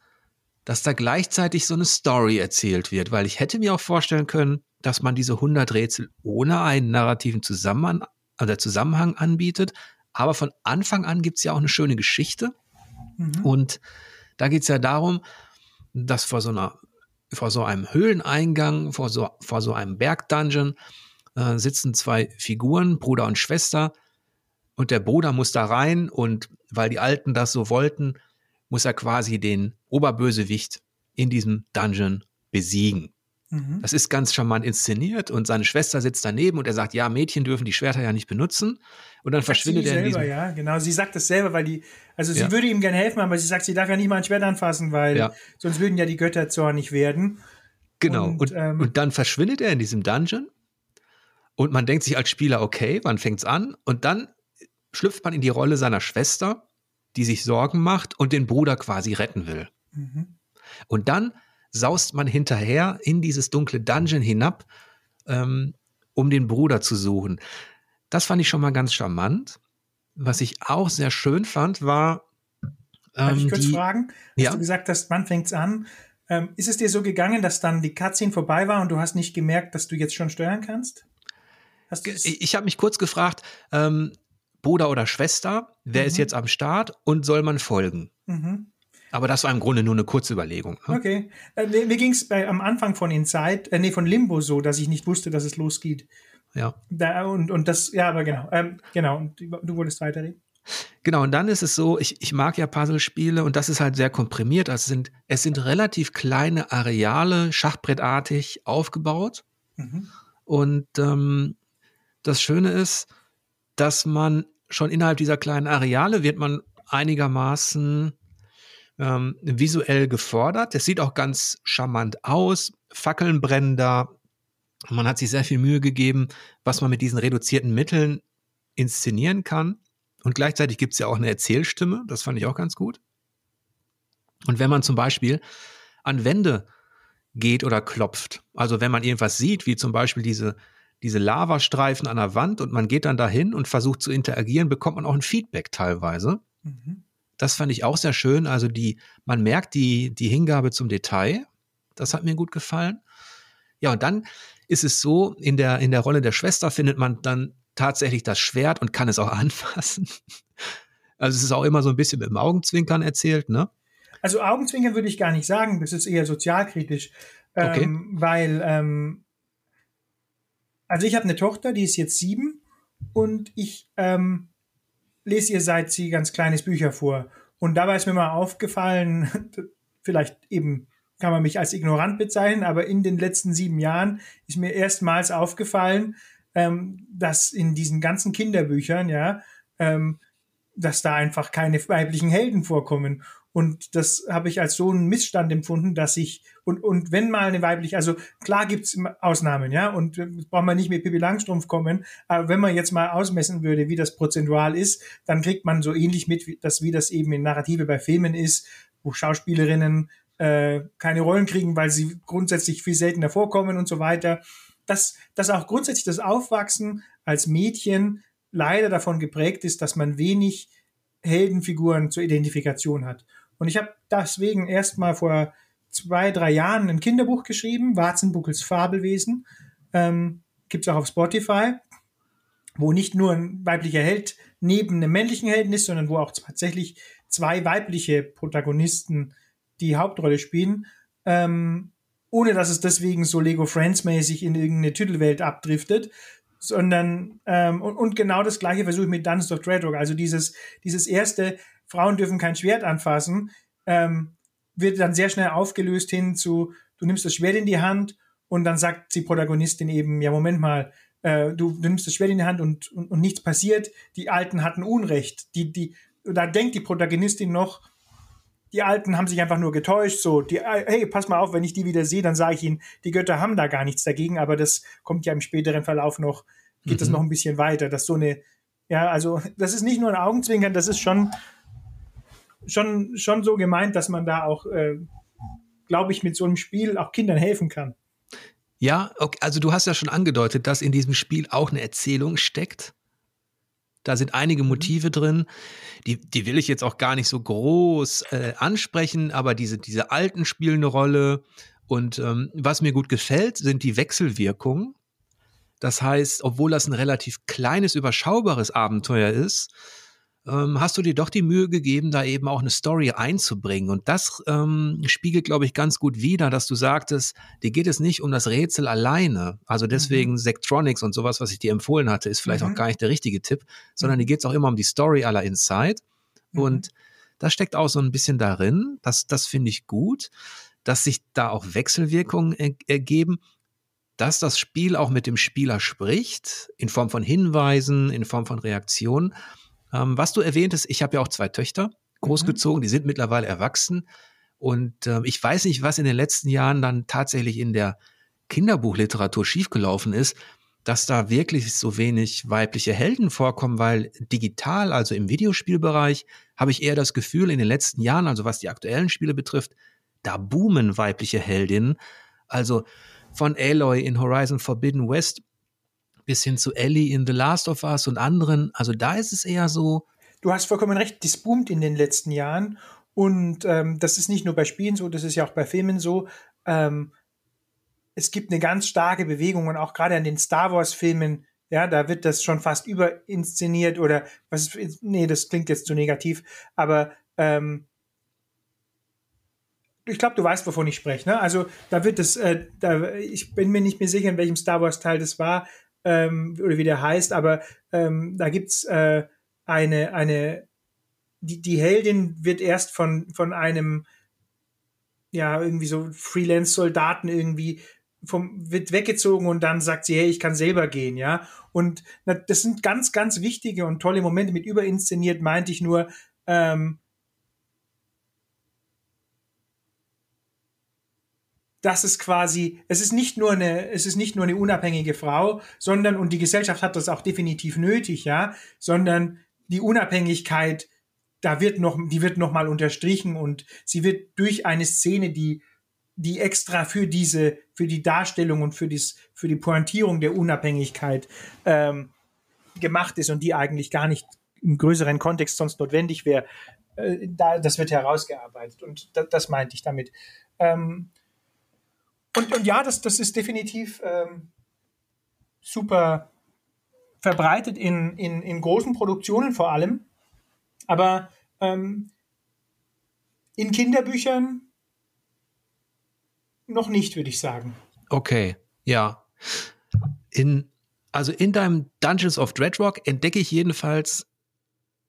dass da gleichzeitig so eine Story erzählt wird, weil ich hätte mir auch vorstellen können, dass man diese 100 Rätsel ohne einen narrativen Zusammenhang, also Zusammenhang anbietet. Aber von Anfang an gibt es ja auch eine schöne Geschichte Mhm. Und da geht es ja darum, dass vor so einer, vor so einem Höhleneingang, vor so, vor so einem Bergdungeon äh, sitzen zwei Figuren, Bruder und Schwester. Und der Bruder muss da rein und weil die Alten das so wollten, muss er quasi den Oberbösewicht in diesem Dungeon besiegen. Mhm. Das ist ganz charmant inszeniert und seine Schwester sitzt daneben und er sagt, ja, Mädchen dürfen die Schwerter ja nicht benutzen. Und dann verschwindet er in selber, Ja, genau. Sie sagt das selber, weil die, also sie ja. würde ihm gerne helfen, aber sie sagt, sie darf ja nicht mal ein Schwert anfassen, weil ja. sonst würden ja die Götter zornig werden. Genau. Und, und, ähm, und dann verschwindet er in diesem Dungeon und man denkt sich als Spieler, okay, wann fängt's an? Und dann schlüpft man in die Rolle seiner Schwester, die sich Sorgen macht und den Bruder quasi retten will. Mhm. Und dann saust man hinterher in dieses dunkle Dungeon hinab, ähm, um den Bruder zu suchen. Das fand ich schon mal ganz charmant. Was ich auch sehr schön fand, war. Ähm, Darf ich kurz die, fragen? Hast ja? du gesagt hast, wann fängt's an? Ähm, ist es dir so gegangen, dass dann die Cutscene vorbei war und du hast nicht gemerkt, dass du jetzt schon steuern kannst? ich ich habe mich kurz gefragt, ähm, Bruder oder Schwester, wer mhm. ist jetzt am Start und soll man folgen? Mhm. Aber das war im Grunde nur eine kurze Überlegung. Ne? Okay. Äh, mir mir ging es am Anfang von Inside, äh, nee, von Limbo so, dass ich nicht wusste, dass es losgeht. Ja. Da, und, und das, ja, aber genau. Ähm, genau, und du wolltest weiterreden. Genau, und dann ist es so, ich, ich mag ja Puzzlespiele und das ist halt sehr komprimiert. Also es sind, es sind relativ kleine Areale, schachbrettartig aufgebaut. Mhm. Und ähm, das Schöne ist, dass man schon innerhalb dieser kleinen Areale wird man einigermaßen ähm, visuell gefordert. Es sieht auch ganz charmant aus. Fackeln brennen da. Man hat sich sehr viel Mühe gegeben, was man mit diesen reduzierten Mitteln inszenieren kann. Und gleichzeitig gibt es ja auch eine Erzählstimme. Das fand ich auch ganz gut. Und wenn man zum Beispiel an Wände geht oder klopft, also wenn man irgendwas sieht, wie zum Beispiel diese, diese Lavastreifen an der Wand und man geht dann dahin und versucht zu interagieren, bekommt man auch ein Feedback teilweise. Mhm. Das fand ich auch sehr schön. Also die, man merkt die, die Hingabe zum Detail. Das hat mir gut gefallen. Ja, und dann ist es so, in der, in der Rolle der Schwester findet man dann tatsächlich das Schwert und kann es auch anfassen. Also es ist auch immer so ein bisschen mit dem Augenzwinkern erzählt, ne? Also Augenzwinkern würde ich gar nicht sagen, das ist eher sozialkritisch, okay. ähm, weil ähm, also ich habe eine Tochter, die ist jetzt sieben und ich ähm, lese ihr seit sie ganz kleines Bücher vor. Und dabei ist mir mal aufgefallen, vielleicht eben kann man mich als ignorant bezeichnen, aber in den letzten sieben Jahren ist mir erstmals aufgefallen, ähm, dass in diesen ganzen Kinderbüchern, ja, ähm, dass da einfach keine weiblichen Helden vorkommen. Und das habe ich als so einen Missstand empfunden, dass ich, und, und wenn mal eine weibliche, also klar gibt's Ausnahmen, ja, und braucht man nicht mit Pippi Langstrumpf kommen, aber wenn man jetzt mal ausmessen würde, wie das prozentual ist, dann kriegt man so ähnlich mit, dass wie das eben in Narrative bei Filmen ist, wo Schauspielerinnen äh, keine Rollen kriegen, weil sie grundsätzlich viel seltener vorkommen und so weiter. Dass, dass auch grundsätzlich das Aufwachsen als Mädchen leider davon geprägt ist, dass man wenig Heldenfiguren zur Identifikation hat. Und ich habe deswegen erst mal vor zwei, drei Jahren ein Kinderbuch geschrieben, Warzenbuckels Fabelwesen. Ähm, Gibt auch auf Spotify, wo nicht nur ein weiblicher Held neben einem männlichen Helden ist, sondern wo auch tatsächlich zwei weibliche Protagonisten die Hauptrolle spielen. Ähm, ohne dass es deswegen so Lego Friends mäßig in irgendeine Titelwelt abdriftet, sondern ähm, und, und genau das gleiche versuche ich mit Dungeons of Dreadrock. Also dieses dieses erste, Frauen dürfen kein Schwert anfassen, ähm, wird dann sehr schnell aufgelöst hin zu, du nimmst das Schwert in die Hand und dann sagt die Protagonistin eben, ja, Moment mal, äh, du, du nimmst das Schwert in die Hand und, und, und nichts passiert, die Alten hatten Unrecht. Die, die, da denkt die Protagonistin noch, die Alten haben sich einfach nur getäuscht, so, die, hey, pass mal auf, wenn ich die wieder sehe, dann sage ich ihnen, die Götter haben da gar nichts dagegen, aber das kommt ja im späteren Verlauf noch, geht mhm. das noch ein bisschen weiter, dass so eine, ja, also, das ist nicht nur ein Augenzwinkern, das ist schon, schon, schon so gemeint, dass man da auch, äh, glaube ich, mit so einem Spiel auch Kindern helfen kann. Ja, okay, also du hast ja schon angedeutet, dass in diesem Spiel auch eine Erzählung steckt. Da sind einige mhm. Motive drin. Die, die will ich jetzt auch gar nicht so groß äh, ansprechen, aber diese, diese alten spielen eine Rolle. Und ähm, was mir gut gefällt, sind die Wechselwirkungen. Das heißt, obwohl das ein relativ kleines, überschaubares Abenteuer ist, ähm, hast du dir doch die Mühe gegeben, da eben auch eine Story einzubringen. Und das ähm, spiegelt, glaube ich, ganz gut wider, dass du sagtest, dir geht es nicht um das Rätsel alleine. Also deswegen mhm. Sektronics und sowas, was ich dir empfohlen hatte, ist vielleicht mhm. auch gar nicht der richtige Tipp, sondern dir geht es auch immer um die Story aller Inside. Mhm. Und das steckt auch so ein bisschen darin. Das, das finde ich gut, dass sich da auch Wechselwirkungen er ergeben dass das Spiel auch mit dem Spieler spricht, in Form von Hinweisen, in Form von Reaktionen. Ähm, was du erwähntest, ich habe ja auch zwei Töchter großgezogen, mhm. die sind mittlerweile erwachsen. Und äh, ich weiß nicht, was in den letzten Jahren dann tatsächlich in der Kinderbuchliteratur schiefgelaufen ist, dass da wirklich so wenig weibliche Helden vorkommen, weil digital, also im Videospielbereich, habe ich eher das Gefühl, in den letzten Jahren, also was die aktuellen Spiele betrifft, da boomen weibliche Heldinnen. Also von Aloy in Horizon Forbidden West bis hin zu Ellie in The Last of Us und anderen. Also da ist es eher so. Du hast vollkommen recht, das boomt in den letzten Jahren. Und ähm, das ist nicht nur bei Spielen so, das ist ja auch bei Filmen so. Ähm, es gibt eine ganz starke Bewegung und auch gerade an den Star Wars-Filmen, ja, da wird das schon fast überinszeniert oder was ist, nee, das klingt jetzt zu negativ, aber ähm, ich glaube, du weißt, wovon ich spreche. Ne? Also da wird es, äh, da, ich bin mir nicht mehr sicher, in welchem Star Wars Teil das war, ähm, oder wie der heißt, aber ähm, da gibt's äh, eine, eine, die, die Heldin wird erst von, von einem, ja, irgendwie so Freelance-Soldaten irgendwie vom, wird weggezogen und dann sagt sie, hey, ich kann selber gehen, ja. Und na, das sind ganz, ganz wichtige und tolle Momente. Mit überinszeniert meinte ich nur, ähm, dass es quasi, es ist nicht nur eine, es ist nicht nur eine unabhängige Frau, sondern, und die Gesellschaft hat das auch definitiv nötig, ja, sondern die Unabhängigkeit, da wird noch, die wird noch mal unterstrichen und sie wird durch eine Szene, die, die extra für diese, für die Darstellung und für dies, für die Pointierung der Unabhängigkeit ähm, gemacht ist und die eigentlich gar nicht im größeren Kontext sonst notwendig wäre, äh, da, das wird herausgearbeitet und da, das meinte ich damit. Ähm, und, und ja, das, das ist definitiv ähm, super verbreitet in, in, in großen Produktionen vor allem. Aber ähm, In Kinderbüchern noch nicht, würde ich sagen. Okay, ja. In, also in deinem Dungeons of Dreadrock entdecke ich jedenfalls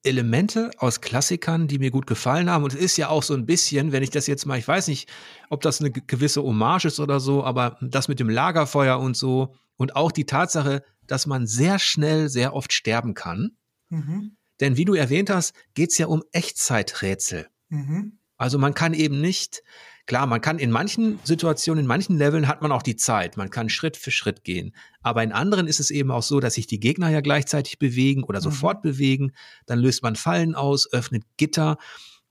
Elemente aus Klassikern, die mir gut gefallen haben. Und es ist ja auch so ein bisschen, wenn ich das jetzt mal, ich weiß nicht, ob das eine gewisse Hommage ist oder so, aber das mit dem Lagerfeuer und so und auch die Tatsache, dass man sehr schnell, sehr oft sterben kann. Mhm. Denn wie du erwähnt hast, geht es ja um Echtzeiträtsel. Mhm. Also man kann eben nicht, klar, man kann in manchen Situationen, in manchen Leveln hat man auch die Zeit, man kann Schritt für Schritt gehen. Aber in anderen ist es eben auch so, dass sich die Gegner ja gleichzeitig bewegen oder mhm. sofort bewegen. Dann löst man Fallen aus, öffnet Gitter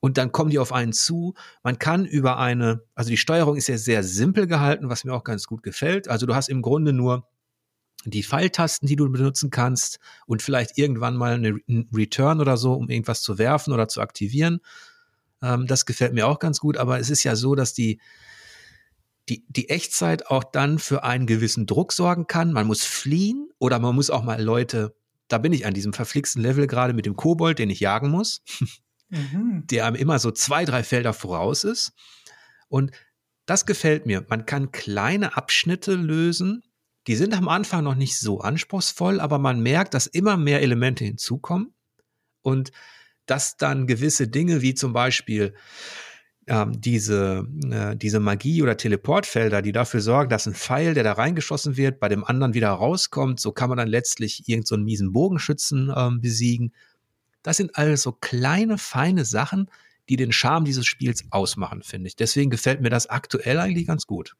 und dann kommen die auf einen zu. Man kann über eine, also die Steuerung ist ja sehr simpel gehalten, was mir auch ganz gut gefällt. Also du hast im Grunde nur die Pfeiltasten, die du benutzen kannst und vielleicht irgendwann mal eine Return oder so, um irgendwas zu werfen oder zu aktivieren. Ähm, das gefällt mir auch ganz gut, aber es ist ja so, dass die, die, die Echtzeit auch dann für einen gewissen Druck sorgen kann. Man muss fliehen oder man muss auch mal Leute, da bin ich an diesem verflixten Level gerade mit dem Kobold, den ich jagen muss, mhm. der einem immer so zwei, drei Felder voraus ist. Und das gefällt mir. Man kann kleine Abschnitte lösen, die sind am Anfang noch nicht so anspruchsvoll, aber man merkt, dass immer mehr Elemente hinzukommen und dass dann gewisse Dinge wie zum Beispiel ähm, diese, äh, diese Magie oder Teleportfelder, die dafür sorgen, dass ein Pfeil, der da reingeschossen wird, bei dem anderen wieder rauskommt, so kann man dann letztlich irgendeinen so miesen Bogenschützen ähm, besiegen. Das sind alles so kleine, feine Sachen, die den Charme dieses Spiels ausmachen, finde ich. Deswegen gefällt mir das aktuell eigentlich ganz gut.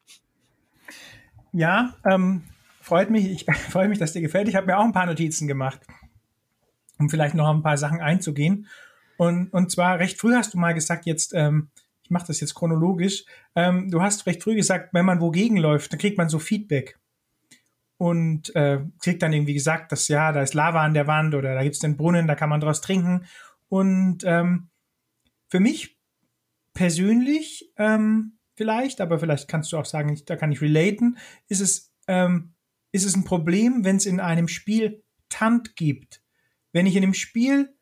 Ja, ähm, freut mich, ich freue mich, dass dir gefällt. Ich habe mir auch ein paar Notizen gemacht, um vielleicht noch ein paar Sachen einzugehen. Und, und zwar recht früh hast du mal gesagt, jetzt, ähm, ich mache das jetzt chronologisch, ähm, du hast recht früh gesagt, wenn man wogegen läuft, dann kriegt man so Feedback. Und äh, kriegt dann irgendwie gesagt, dass ja, da ist Lava an der Wand oder da gibt's den Brunnen, da kann man draus trinken. Und ähm, für mich persönlich ähm, vielleicht, aber vielleicht kannst du auch sagen, da kann ich relaten, ist es ähm, ist es ein Problem, wenn es in einem Spiel Tant gibt. Wenn ich in einem Spiel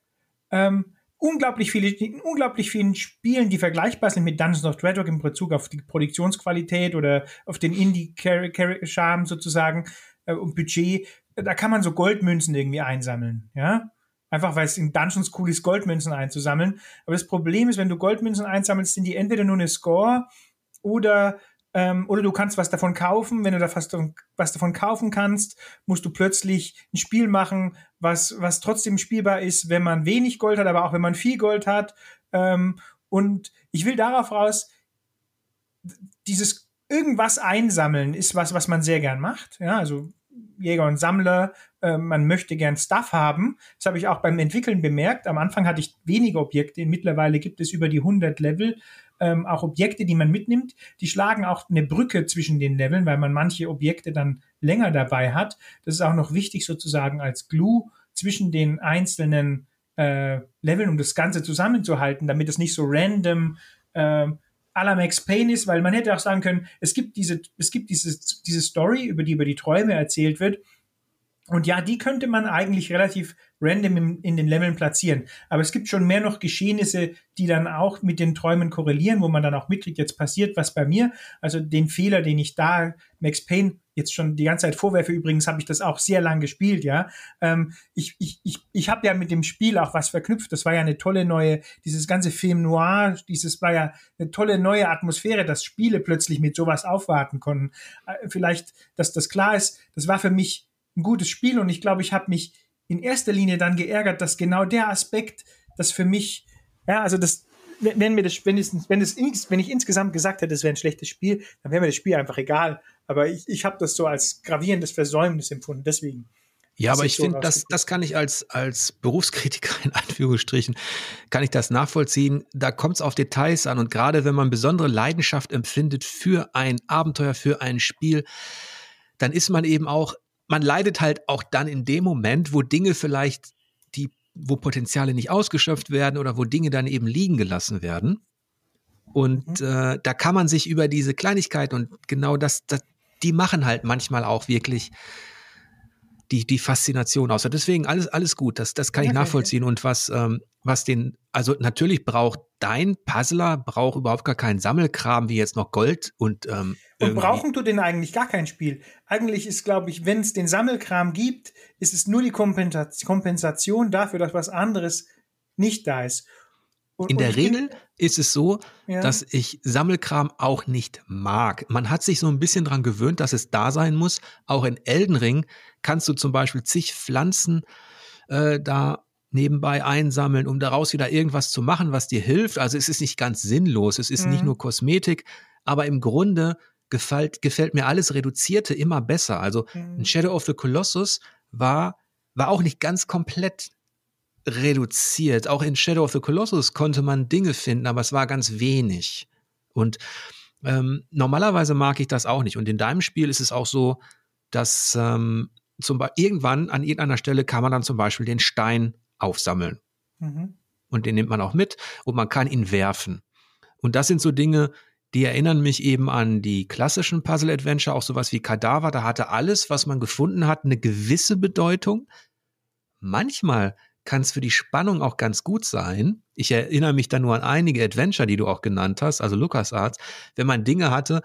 ähm, unglaublich viele, in unglaublich vielen Spielen, die vergleichbar sind mit Dungeons of Dreadrock in Bezug auf die Produktionsqualität oder auf den Indie-Charme sozusagen äh, und Budget, da kann man so Goldmünzen irgendwie einsammeln, ja. Einfach weil es in Dungeons cool ist, Goldmünzen einzusammeln. Aber das Problem ist, wenn du Goldmünzen einsammelst, sind die entweder nur eine Score oder ähm, oder du kannst was davon kaufen. Wenn du da fast was davon kaufen kannst, musst du plötzlich ein Spiel machen, was, was trotzdem spielbar ist, wenn man wenig Gold hat, aber auch wenn man viel Gold hat. Ähm, und ich will darauf raus, dieses irgendwas einsammeln ist was, was man sehr gern macht. Ja, also Jäger und Sammler, äh, man möchte gern Stuff haben. Das habe ich auch beim Entwickeln bemerkt. Am Anfang hatte ich wenige Objekte, mittlerweile gibt es über die 100 Level ähm, auch Objekte, die man mitnimmt. Die schlagen auch eine Brücke zwischen den Leveln, weil man manche Objekte dann länger dabei hat. Das ist auch noch wichtig sozusagen als Glue zwischen den einzelnen äh, Leveln, um das Ganze zusammenzuhalten, damit es nicht so random äh, la Max Payne ist, weil man hätte auch sagen können, es gibt diese, es gibt diese, diese Story, über die über die Träume erzählt wird. Und ja, die könnte man eigentlich relativ random in, den Leveln platzieren. Aber es gibt schon mehr noch Geschehnisse, die dann auch mit den Träumen korrelieren, wo man dann auch mitkriegt, jetzt passiert was bei mir. Also den Fehler, den ich da Max Payne jetzt schon die ganze Zeit vorwerfe, übrigens habe ich das auch sehr lang gespielt, ja. Ähm, ich ich, ich, ich habe ja mit dem Spiel auch was verknüpft. Das war ja eine tolle neue, dieses ganze Film Noir, dieses war ja eine tolle neue Atmosphäre, dass Spiele plötzlich mit sowas aufwarten konnten. Äh, vielleicht, dass das klar ist, das war für mich ein gutes Spiel und ich glaube, ich habe mich in erster Linie dann geärgert, dass genau der Aspekt, das für mich, ja, also das, wenn mir das, wenn es, wenn es, wenn ich insgesamt gesagt hätte, es wäre ein schlechtes Spiel, dann wäre mir das Spiel einfach egal. Aber ich, ich habe das so als gravierendes Versäumnis empfunden, deswegen. Ja, aber ich so finde, das, das kann ich als, als Berufskritiker in Anführungsstrichen, kann ich das nachvollziehen. Da kommt es auf Details an und gerade wenn man besondere Leidenschaft empfindet für ein Abenteuer, für ein Spiel, dann ist man eben auch man leidet halt auch dann in dem Moment, wo Dinge vielleicht, die, wo Potenziale nicht ausgeschöpft werden oder wo Dinge dann eben liegen gelassen werden. Und mhm. äh, da kann man sich über diese Kleinigkeit und genau das, das, die machen halt manchmal auch wirklich die, die Faszination aus. Deswegen alles, alles gut, das, das kann ich nachvollziehen. Und was, ähm, was den, also natürlich braucht dein Puzzler braucht überhaupt gar keinen Sammelkram wie jetzt noch Gold und ähm, und brauchen du den eigentlich gar kein Spiel? Eigentlich ist, glaube ich, wenn es den Sammelkram gibt, ist es nur die Kompensation dafür, dass was anderes nicht da ist. Und, In der Regel ist es so, ja. dass ich Sammelkram auch nicht mag. Man hat sich so ein bisschen dran gewöhnt, dass es da sein muss. Auch in Elden Ring kannst du zum Beispiel zig Pflanzen äh, da nebenbei einsammeln, um daraus wieder irgendwas zu machen, was dir hilft. Also es ist nicht ganz sinnlos, es ist mhm. nicht nur Kosmetik, aber im Grunde gefällt, gefällt mir alles Reduzierte immer besser. Also mhm. ein Shadow of the Colossus war, war auch nicht ganz komplett reduziert. Auch in Shadow of the Colossus konnte man Dinge finden, aber es war ganz wenig. Und ähm, normalerweise mag ich das auch nicht. Und in deinem Spiel ist es auch so, dass ähm, zum irgendwann an irgendeiner Stelle kann man dann zum Beispiel den Stein aufsammeln. Mhm. Und den nimmt man auch mit und man kann ihn werfen. Und das sind so Dinge, die erinnern mich eben an die klassischen Puzzle-Adventure, auch sowas wie Kadaver. Da hatte alles, was man gefunden hat, eine gewisse Bedeutung. Manchmal kann es für die Spannung auch ganz gut sein. Ich erinnere mich da nur an einige Adventure, die du auch genannt hast, also LucasArts, wenn man Dinge hatte,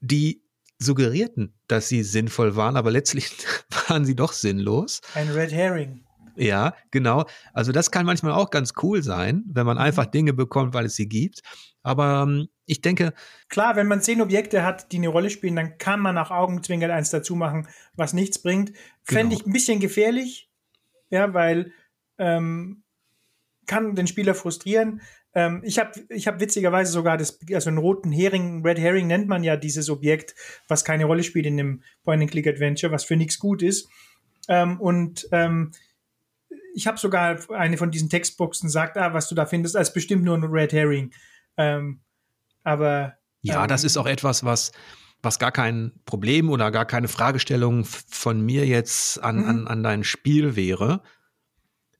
die suggerierten, dass sie sinnvoll waren, aber letztlich waren sie doch sinnlos. Ein Red Herring. Ja, genau. Also das kann manchmal auch ganz cool sein, wenn man mhm. einfach Dinge bekommt, weil es sie gibt. Aber ähm, ich denke. Klar, wenn man zehn Objekte hat, die eine Rolle spielen, dann kann man nach Augenzwinkern eins dazu machen, was nichts bringt. Fände genau. ich ein bisschen gefährlich, ja, weil ähm, kann den Spieler frustrieren. Ähm, ich habe ich hab witzigerweise sogar das, also einen roten Hering, Red Herring nennt man ja dieses Objekt, was keine Rolle spielt in einem Point-and-Click-Adventure, was für nichts gut ist. Ähm, und ähm, ich habe sogar eine von diesen Textboxen sagt, ah, was du da findest, als bestimmt nur ein Red Herring. Ähm, aber ja, ähm, das ist auch etwas, was was gar kein Problem oder gar keine Fragestellung von mir jetzt an, mhm. an, an dein Spiel wäre.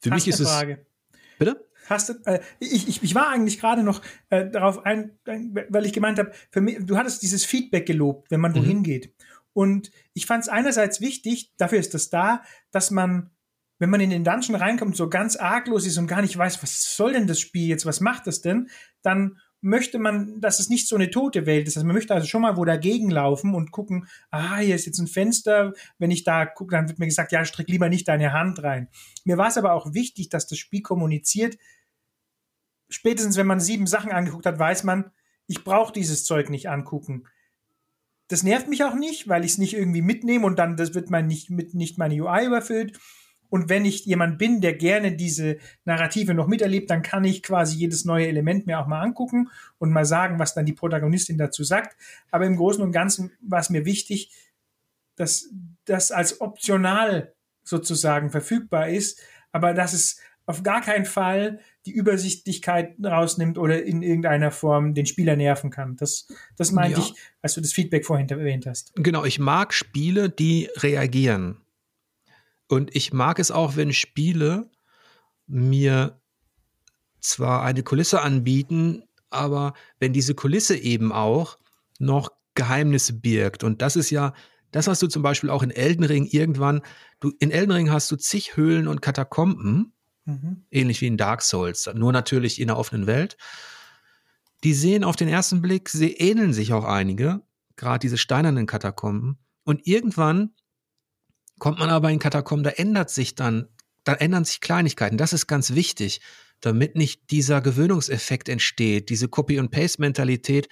Für Hast mich ist Frage. es. Bitte? Hast du, äh, ich, ich, ich war eigentlich gerade noch äh, darauf ein, weil ich gemeint habe, für mich, du hattest dieses Feedback gelobt, wenn man wohin mhm. geht. Und ich fand es einerseits wichtig, dafür ist das da, dass man, wenn man in den Dungeon reinkommt, so ganz arglos ist und gar nicht weiß, was soll denn das Spiel jetzt, was macht das denn, dann möchte man, dass es nicht so eine tote Welt ist. Also man möchte also schon mal wo dagegen laufen und gucken, ah, hier ist jetzt ein Fenster. Wenn ich da gucke, dann wird mir gesagt, ja, strick lieber nicht deine Hand rein. Mir war es aber auch wichtig, dass das Spiel kommuniziert. Spätestens, wenn man sieben Sachen angeguckt hat, weiß man, ich brauche dieses Zeug nicht angucken. Das nervt mich auch nicht, weil ich es nicht irgendwie mitnehme und dann das wird man nicht mit nicht meine UI überfüllt. Und wenn ich jemand bin, der gerne diese Narrative noch miterlebt, dann kann ich quasi jedes neue Element mir auch mal angucken und mal sagen, was dann die Protagonistin dazu sagt. Aber im Großen und Ganzen war es mir wichtig, dass das als optional sozusagen verfügbar ist, aber dass es auf gar keinen Fall die Übersichtlichkeit rausnimmt oder in irgendeiner Form den Spieler nerven kann. Das, das meinte ja. ich, als du das Feedback vorhin erwähnt hast. Genau, ich mag Spiele, die reagieren. Und ich mag es auch, wenn Spiele mir zwar eine Kulisse anbieten, aber wenn diese Kulisse eben auch noch Geheimnisse birgt. Und das ist ja, das hast du zum Beispiel auch in Elden Ring irgendwann. Du, in Elden Ring hast du zig Höhlen und Katakomben, mhm. ähnlich wie in Dark Souls, nur natürlich in der offenen Welt. Die sehen auf den ersten Blick, sie ähneln sich auch einige, gerade diese steinernen Katakomben. Und irgendwann Kommt man aber in Katakomben, da ändert sich dann, da ändern sich Kleinigkeiten. Das ist ganz wichtig, damit nicht dieser Gewöhnungseffekt entsteht, diese Copy- and Paste-Mentalität,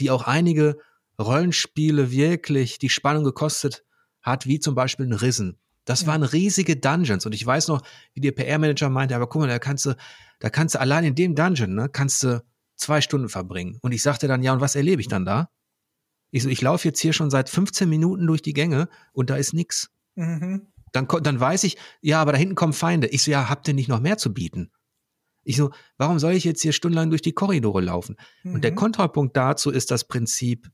die auch einige Rollenspiele wirklich die Spannung gekostet hat, wie zum Beispiel ein Risen. Das ja. waren riesige Dungeons und ich weiß noch, wie der PR-Manager meinte, aber guck mal, da kannst du, da kannst du allein in dem Dungeon, ne, kannst du zwei Stunden verbringen. Und ich sagte dann, ja, und was erlebe ich dann da? Ich so, ich laufe jetzt hier schon seit 15 Minuten durch die Gänge und da ist nix. Mhm. Dann, dann weiß ich, ja, aber da hinten kommen Feinde. Ich so, ja, habt ihr nicht noch mehr zu bieten? Ich so, warum soll ich jetzt hier stundenlang durch die Korridore laufen? Mhm. Und der mhm. Kontrapunkt dazu ist das Prinzip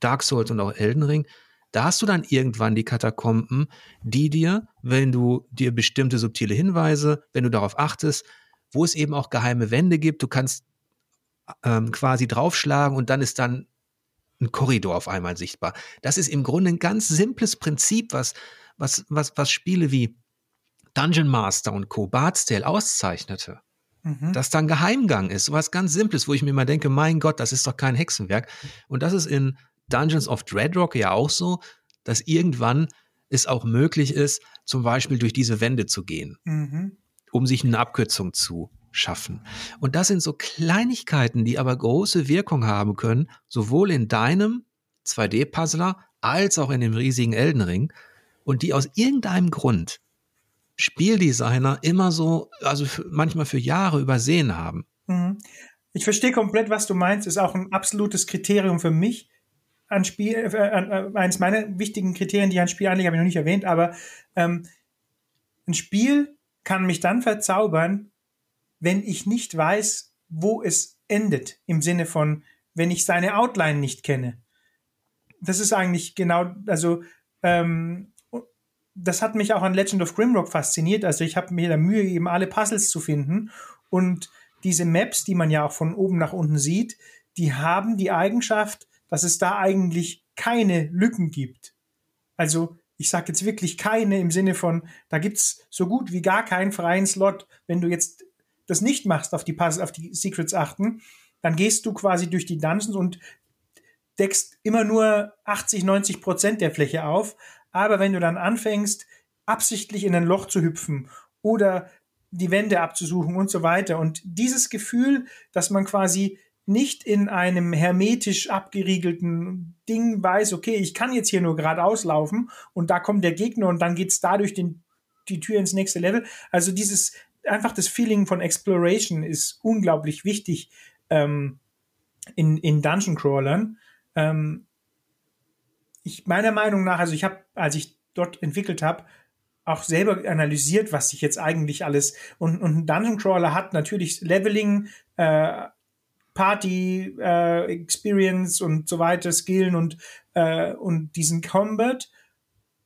Dark Souls und auch Elden Ring. Da hast du dann irgendwann die Katakomben, die dir, wenn du dir bestimmte subtile Hinweise, wenn du darauf achtest, wo es eben auch geheime Wände gibt, du kannst ähm, quasi draufschlagen und dann ist dann ein Korridor auf einmal sichtbar. Das ist im Grunde ein ganz simples Prinzip, was was, was, was Spiele wie Dungeon Master und Co. Bard's auszeichnete. Mhm. Dass da ein Geheimgang ist, sowas ganz Simples, wo ich mir immer denke, mein Gott, das ist doch kein Hexenwerk. Und das ist in Dungeons of Dreadrock ja auch so, dass irgendwann es auch möglich ist, zum Beispiel durch diese Wände zu gehen, mhm. um sich eine Abkürzung zu schaffen. Und das sind so Kleinigkeiten, die aber große Wirkung haben können, sowohl in deinem 2D-Puzzler als auch in dem riesigen Elden Ring und die aus irgendeinem Grund Spieldesigner immer so, also manchmal für Jahre übersehen haben. Mhm. Ich verstehe komplett, was du meinst. Ist auch ein absolutes Kriterium für mich an Spiel, äh, äh, eines meiner wichtigen Kriterien, die ein Spiel eigentlich habe ich noch nicht erwähnt, aber ähm, ein Spiel kann mich dann verzaubern, wenn ich nicht weiß, wo es endet, im Sinne von, wenn ich seine Outline nicht kenne. Das ist eigentlich genau, also ähm, das hat mich auch an Legend of Grimrock fasziniert. Also ich habe mir da Mühe gegeben, alle Puzzles zu finden. Und diese Maps, die man ja auch von oben nach unten sieht, die haben die Eigenschaft, dass es da eigentlich keine Lücken gibt. Also ich sage jetzt wirklich keine im Sinne von, da gibt's so gut wie gar keinen freien Slot. Wenn du jetzt das nicht machst, auf die Puzzle, auf die Secrets achten, dann gehst du quasi durch die Dungeons und deckst immer nur 80, 90 Prozent der Fläche auf. Aber wenn du dann anfängst, absichtlich in ein Loch zu hüpfen oder die Wände abzusuchen und so weiter und dieses Gefühl, dass man quasi nicht in einem hermetisch abgeriegelten Ding weiß, okay, ich kann jetzt hier nur geradeaus laufen und da kommt der Gegner und dann geht's dadurch den, die Tür ins nächste Level. Also dieses einfach das Feeling von Exploration ist unglaublich wichtig ähm, in, in Dungeon Crawlern. Ähm, ich meiner Meinung nach, also ich habe, als ich dort entwickelt habe, auch selber analysiert, was sich jetzt eigentlich alles und, und ein Dungeon Crawler hat natürlich Leveling, äh, Party äh, Experience und so weiter, Skillen und äh, und diesen Combat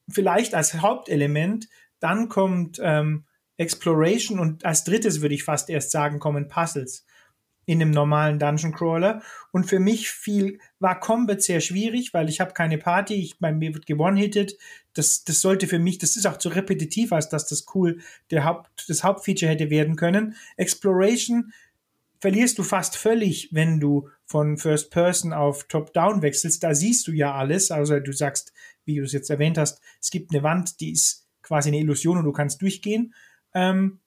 vielleicht als Hauptelement. Dann kommt ähm, Exploration und als drittes würde ich fast erst sagen kommen Puzzles in einem normalen Dungeon Crawler. Und für mich viel war Combat sehr schwierig, weil ich habe keine Party, ich bei mir wird gewonnen-hitted. Das, das sollte für mich, das ist auch zu repetitiv, als dass das cool der Haupt, das Hauptfeature hätte werden können. Exploration verlierst du fast völlig, wenn du von First Person auf Top Down wechselst. Da siehst du ja alles. Also du sagst, wie du es jetzt erwähnt hast, es gibt eine Wand, die ist quasi eine Illusion und du kannst durchgehen. Ähm,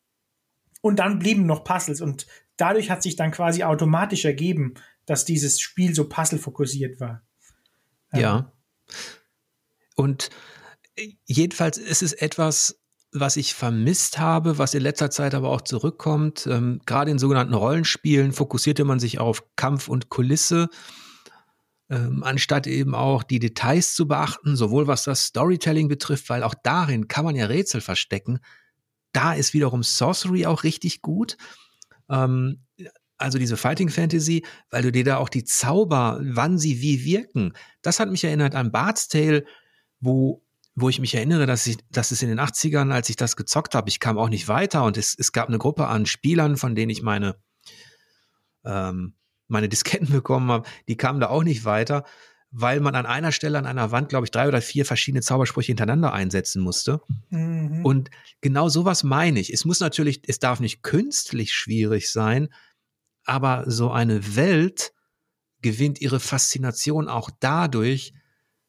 und dann blieben noch Puzzles und dadurch hat sich dann quasi automatisch ergeben, dass dieses Spiel so puzzle-fokussiert war. Ähm, ja. Und jedenfalls ist es etwas, was ich vermisst habe, was in letzter Zeit aber auch zurückkommt. Ähm, gerade in sogenannten Rollenspielen fokussierte man sich auf Kampf und Kulisse, ähm, anstatt eben auch die Details zu beachten, sowohl was das Storytelling betrifft, weil auch darin kann man ja Rätsel verstecken. Da ist wiederum Sorcery auch richtig gut. Ähm, also diese Fighting Fantasy, weil du dir da auch die Zauber, wann sie wie wirken, das hat mich erinnert an Bart's Tale, wo, wo ich mich erinnere, dass ich, dass es in den 80ern, als ich das gezockt habe, ich kam auch nicht weiter und es, es gab eine Gruppe an Spielern, von denen ich meine, ähm, meine Disketten bekommen habe, die kamen da auch nicht weiter weil man an einer Stelle an einer Wand, glaube ich, drei oder vier verschiedene Zaubersprüche hintereinander einsetzen musste. Mhm. Und genau sowas meine ich. Es muss natürlich, es darf nicht künstlich schwierig sein, aber so eine Welt gewinnt ihre Faszination auch dadurch,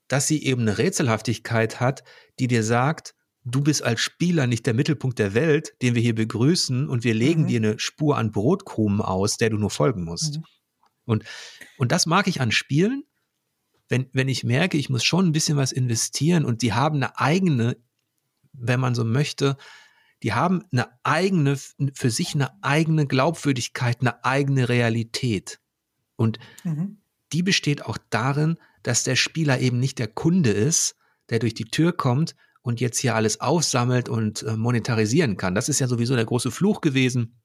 dass sie eben eine Rätselhaftigkeit hat, die dir sagt, du bist als Spieler nicht der Mittelpunkt der Welt, den wir hier begrüßen und wir legen mhm. dir eine Spur an Brotkrumen aus, der du nur folgen musst. Mhm. Und, und das mag ich an Spielen, wenn, wenn ich merke, ich muss schon ein bisschen was investieren und die haben eine eigene, wenn man so möchte, die haben eine eigene, für sich eine eigene Glaubwürdigkeit, eine eigene Realität. Und mhm. die besteht auch darin, dass der Spieler eben nicht der Kunde ist, der durch die Tür kommt und jetzt hier alles aufsammelt und äh, monetarisieren kann. Das ist ja sowieso der große Fluch gewesen.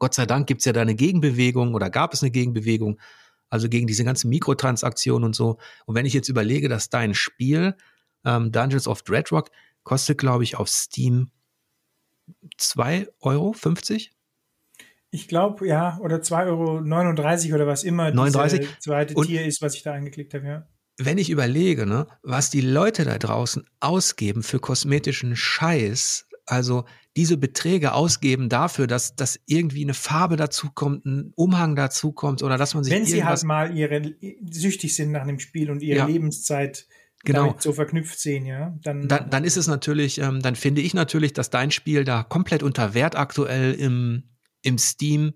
Gott sei Dank gibt es ja da eine Gegenbewegung oder gab es eine Gegenbewegung, also gegen diese ganzen Mikrotransaktionen und so. Und wenn ich jetzt überlege, dass dein Spiel ähm, Dungeons of Dreadrock kostet, glaube ich, auf Steam 2,50 Euro. Ich glaube, ja, oder 2,39 Euro oder was immer 39. zweite und, Tier ist, was ich da angeklickt habe, ja. wenn ich überlege, ne, was die Leute da draußen ausgeben für kosmetischen Scheiß, also diese Beträge ausgeben dafür, dass, dass irgendwie eine Farbe dazukommt, ein Umhang dazukommt oder dass man sich. Wenn sie halt mal ihre süchtig sind nach einem Spiel und ihre ja, Lebenszeit genau. so verknüpft sehen, ja, dann, dann, dann ist es natürlich, ähm, dann finde ich natürlich, dass dein Spiel da komplett unter Wert aktuell im, im Steam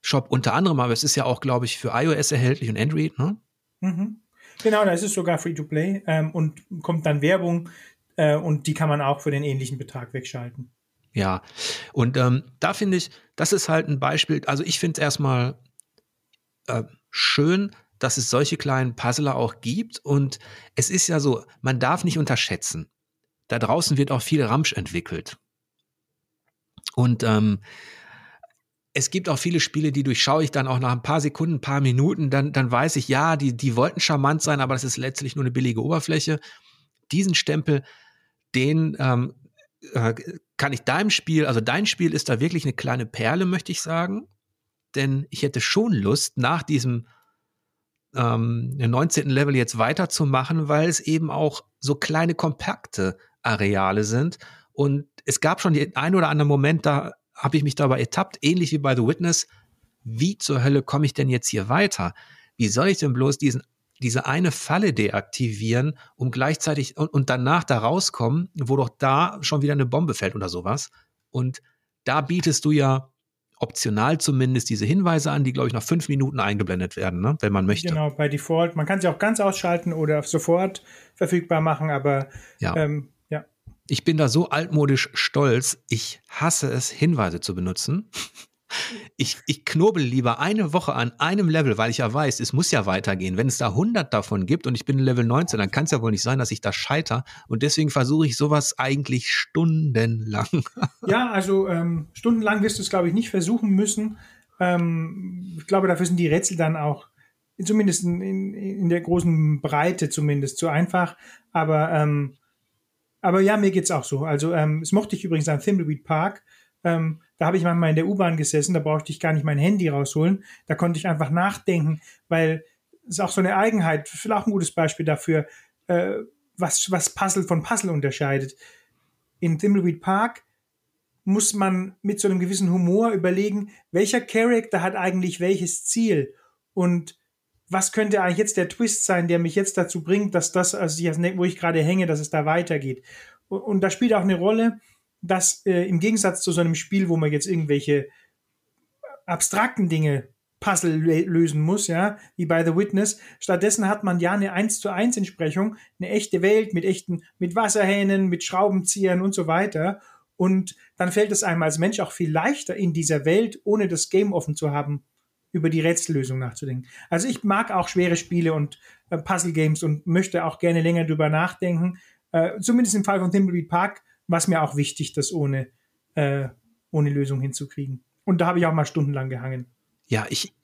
Shop unter anderem, aber es ist ja auch, glaube ich, für iOS erhältlich und Android, ne? Mhm. Genau, da ist es sogar free to play ähm, und kommt dann Werbung äh, und die kann man auch für den ähnlichen Betrag wegschalten. Ja, und ähm, da finde ich, das ist halt ein Beispiel. Also ich finde es erstmal äh, schön, dass es solche kleinen Puzzler auch gibt. Und es ist ja so, man darf nicht unterschätzen. Da draußen wird auch viel Ramsch entwickelt. Und ähm, es gibt auch viele Spiele, die durchschaue ich dann auch nach ein paar Sekunden, ein paar Minuten, dann, dann weiß ich, ja, die, die wollten charmant sein, aber das ist letztlich nur eine billige Oberfläche. Diesen Stempel, den ähm, äh, kann ich deinem Spiel, also dein Spiel ist da wirklich eine kleine Perle, möchte ich sagen. Denn ich hätte schon Lust, nach diesem ähm, 19. Level jetzt weiterzumachen, weil es eben auch so kleine, kompakte Areale sind. Und es gab schon den ein oder anderen Moment, da habe ich mich dabei ertappt, ähnlich wie bei The Witness. Wie zur Hölle komme ich denn jetzt hier weiter? Wie soll ich denn bloß diesen, diese eine Falle deaktivieren, um gleichzeitig und, und danach da rauskommen, wo doch da schon wieder eine Bombe fällt oder sowas? Und da bietest du ja optional zumindest diese Hinweise an, die, glaube ich, nach fünf Minuten eingeblendet werden, ne? wenn man möchte. Genau, bei Default. Man kann sie auch ganz ausschalten oder sofort verfügbar machen, aber ja. Ähm, ich bin da so altmodisch stolz. Ich hasse es, Hinweise zu benutzen. Ich, ich knobel lieber eine Woche an einem Level, weil ich ja weiß, es muss ja weitergehen. Wenn es da 100 davon gibt und ich bin Level 19, dann kann es ja wohl nicht sein, dass ich da scheiter. Und deswegen versuche ich sowas eigentlich stundenlang. Ja, also ähm, stundenlang wirst du es, glaube ich, nicht versuchen müssen. Ähm, ich glaube, dafür sind die Rätsel dann auch zumindest in, in, der großen Breite zumindest zu einfach. Aber ähm, aber ja, mir geht's auch so. Also ähm, es mochte ich übrigens an Thimbleweed Park. Ähm, da habe ich manchmal in der U-Bahn gesessen, da brauchte ich gar nicht mein Handy rausholen. Da konnte ich einfach nachdenken, weil es ist auch so eine Eigenheit, vielleicht auch ein gutes Beispiel dafür, äh, was, was Puzzle von Puzzle unterscheidet. In Thimbleweed Park muss man mit so einem gewissen Humor überlegen, welcher Charakter hat eigentlich welches Ziel und was könnte eigentlich jetzt der Twist sein, der mich jetzt dazu bringt, dass das, also wo ich gerade hänge, dass es da weitergeht. Und, und da spielt auch eine Rolle, dass äh, im Gegensatz zu so einem Spiel, wo man jetzt irgendwelche abstrakten Dinge Puzzle lösen muss, ja, wie bei The Witness. Stattdessen hat man ja eine 1 zu 1 Entsprechung, eine echte Welt mit echten, mit Wasserhähnen, mit Schraubenziehern und so weiter. Und dann fällt es einem als Mensch auch viel leichter in dieser Welt, ohne das Game offen zu haben, über die Rätsellösung nachzudenken. Also ich mag auch schwere Spiele und äh, Puzzle Games und möchte auch gerne länger drüber nachdenken. Äh, zumindest im Fall von Thimbleweed Park war es mir auch wichtig, das ohne, äh, ohne Lösung hinzukriegen. Und da habe ich auch mal stundenlang gehangen. Ja, ich,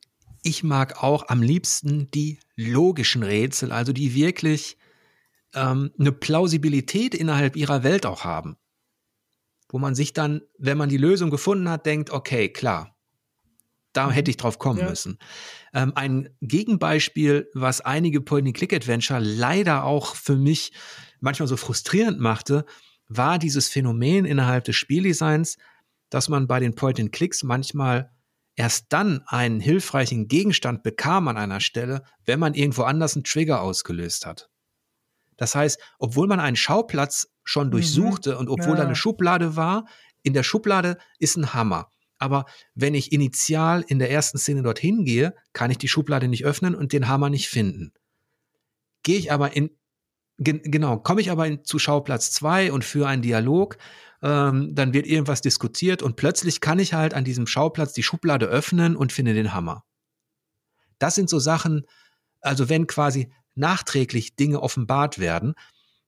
ich mag auch am liebsten die logischen Rätsel, also die wirklich ähm, eine Plausibilität innerhalb ihrer Welt auch haben. Wo man sich dann, wenn man die Lösung gefunden hat, denkt, okay, klar, da mhm. hätte ich drauf kommen ja. müssen. Ähm, ein Gegenbeispiel, was einige Point-and-Click-Adventure leider auch für mich manchmal so frustrierend machte, war dieses Phänomen innerhalb des Spieldesigns, dass man bei den Point-and-Clicks manchmal erst dann einen hilfreichen Gegenstand bekam an einer Stelle, wenn man irgendwo anders einen Trigger ausgelöst hat. Das heißt, obwohl man einen Schauplatz schon mhm. durchsuchte mhm. und obwohl ja. da eine Schublade war, in der Schublade ist ein Hammer. Aber wenn ich initial in der ersten Szene dorthin gehe, kann ich die Schublade nicht öffnen und den Hammer nicht finden. Gehe ich aber in, gen, genau, komme ich aber in, zu Schauplatz zwei und für einen Dialog, ähm, dann wird irgendwas diskutiert und plötzlich kann ich halt an diesem Schauplatz die Schublade öffnen und finde den Hammer. Das sind so Sachen, also wenn quasi nachträglich Dinge offenbart werden,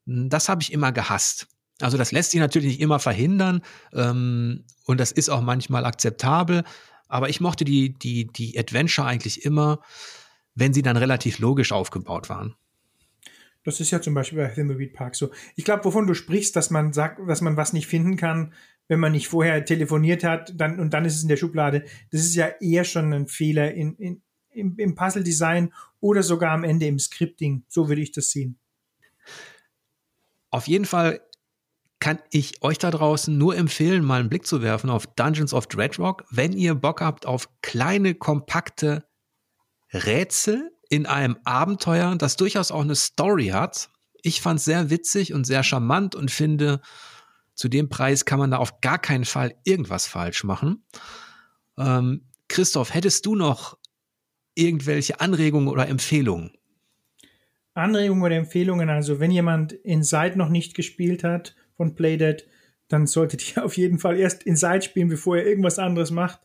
das habe ich immer gehasst. Also das lässt sich natürlich nicht immer verhindern ähm, und das ist auch manchmal akzeptabel. Aber ich mochte die, die, die Adventure eigentlich immer, wenn sie dann relativ logisch aufgebaut waren. Das ist ja zum Beispiel bei Thimbleweed Park so. Ich glaube, wovon du sprichst, dass man sagt, dass man was nicht finden kann, wenn man nicht vorher telefoniert hat, dann und dann ist es in der Schublade. Das ist ja eher schon ein Fehler in, in im, im Puzzle-Design oder sogar am Ende im Scripting. So würde ich das sehen. Auf jeden Fall kann ich euch da draußen nur empfehlen, mal einen Blick zu werfen auf Dungeons of Dreadrock, wenn ihr Bock habt auf kleine, kompakte Rätsel in einem Abenteuer, das durchaus auch eine Story hat. Ich fand es sehr witzig und sehr charmant und finde, zu dem Preis kann man da auf gar keinen Fall irgendwas falsch machen. Ähm, Christoph, hättest du noch irgendwelche Anregungen oder Empfehlungen? Anregungen oder Empfehlungen, also wenn jemand Inside noch nicht gespielt hat von Playdead, dann solltet ihr auf jeden Fall erst Inside spielen, bevor ihr irgendwas anderes macht.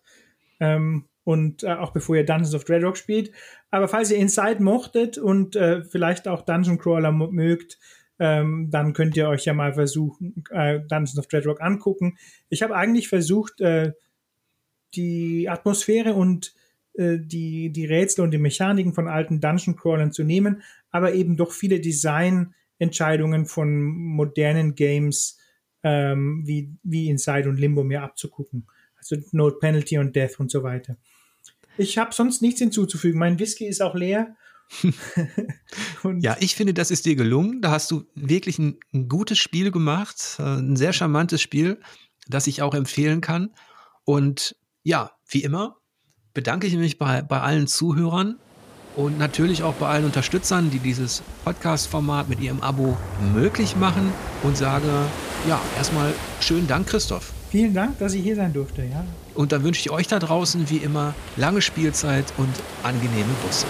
Ähm, und äh, auch bevor ihr Dungeons of Dreadrock spielt. Aber falls ihr Inside mochtet und äh, vielleicht auch Dungeon Crawler mögt, ähm, dann könnt ihr euch ja mal versuchen, äh, Dungeons of Dreadrock angucken. Ich habe eigentlich versucht, äh, die Atmosphäre und äh, die, die Rätsel und die Mechaniken von alten Dungeon Crawlern zu nehmen, aber eben doch viele Designentscheidungen von modernen Games ähm, wie, wie Inside und Limbo mir abzugucken. Also Note Penalty und Death und so weiter. Ich habe sonst nichts hinzuzufügen. Mein Whisky ist auch leer ja, ich finde, das ist dir gelungen. Da hast du wirklich ein, ein, gutes Spiel gemacht, äh, ein sehr charmantes Spiel, das ich auch empfehlen kann. Und ja, wie immer bedanke ich mich bei, bei allen Zuhörern und natürlich auch bei allen Unterstützern, die dieses Podcast-Format mit ihrem Abo möglich machen und sage, ja, erstmal schönen Dank, Christoph. Vielen Dank, dass ich hier sein durfte, ja. Und dann wünsche ich euch da draußen wie immer lange Spielzeit und angenehme Busse.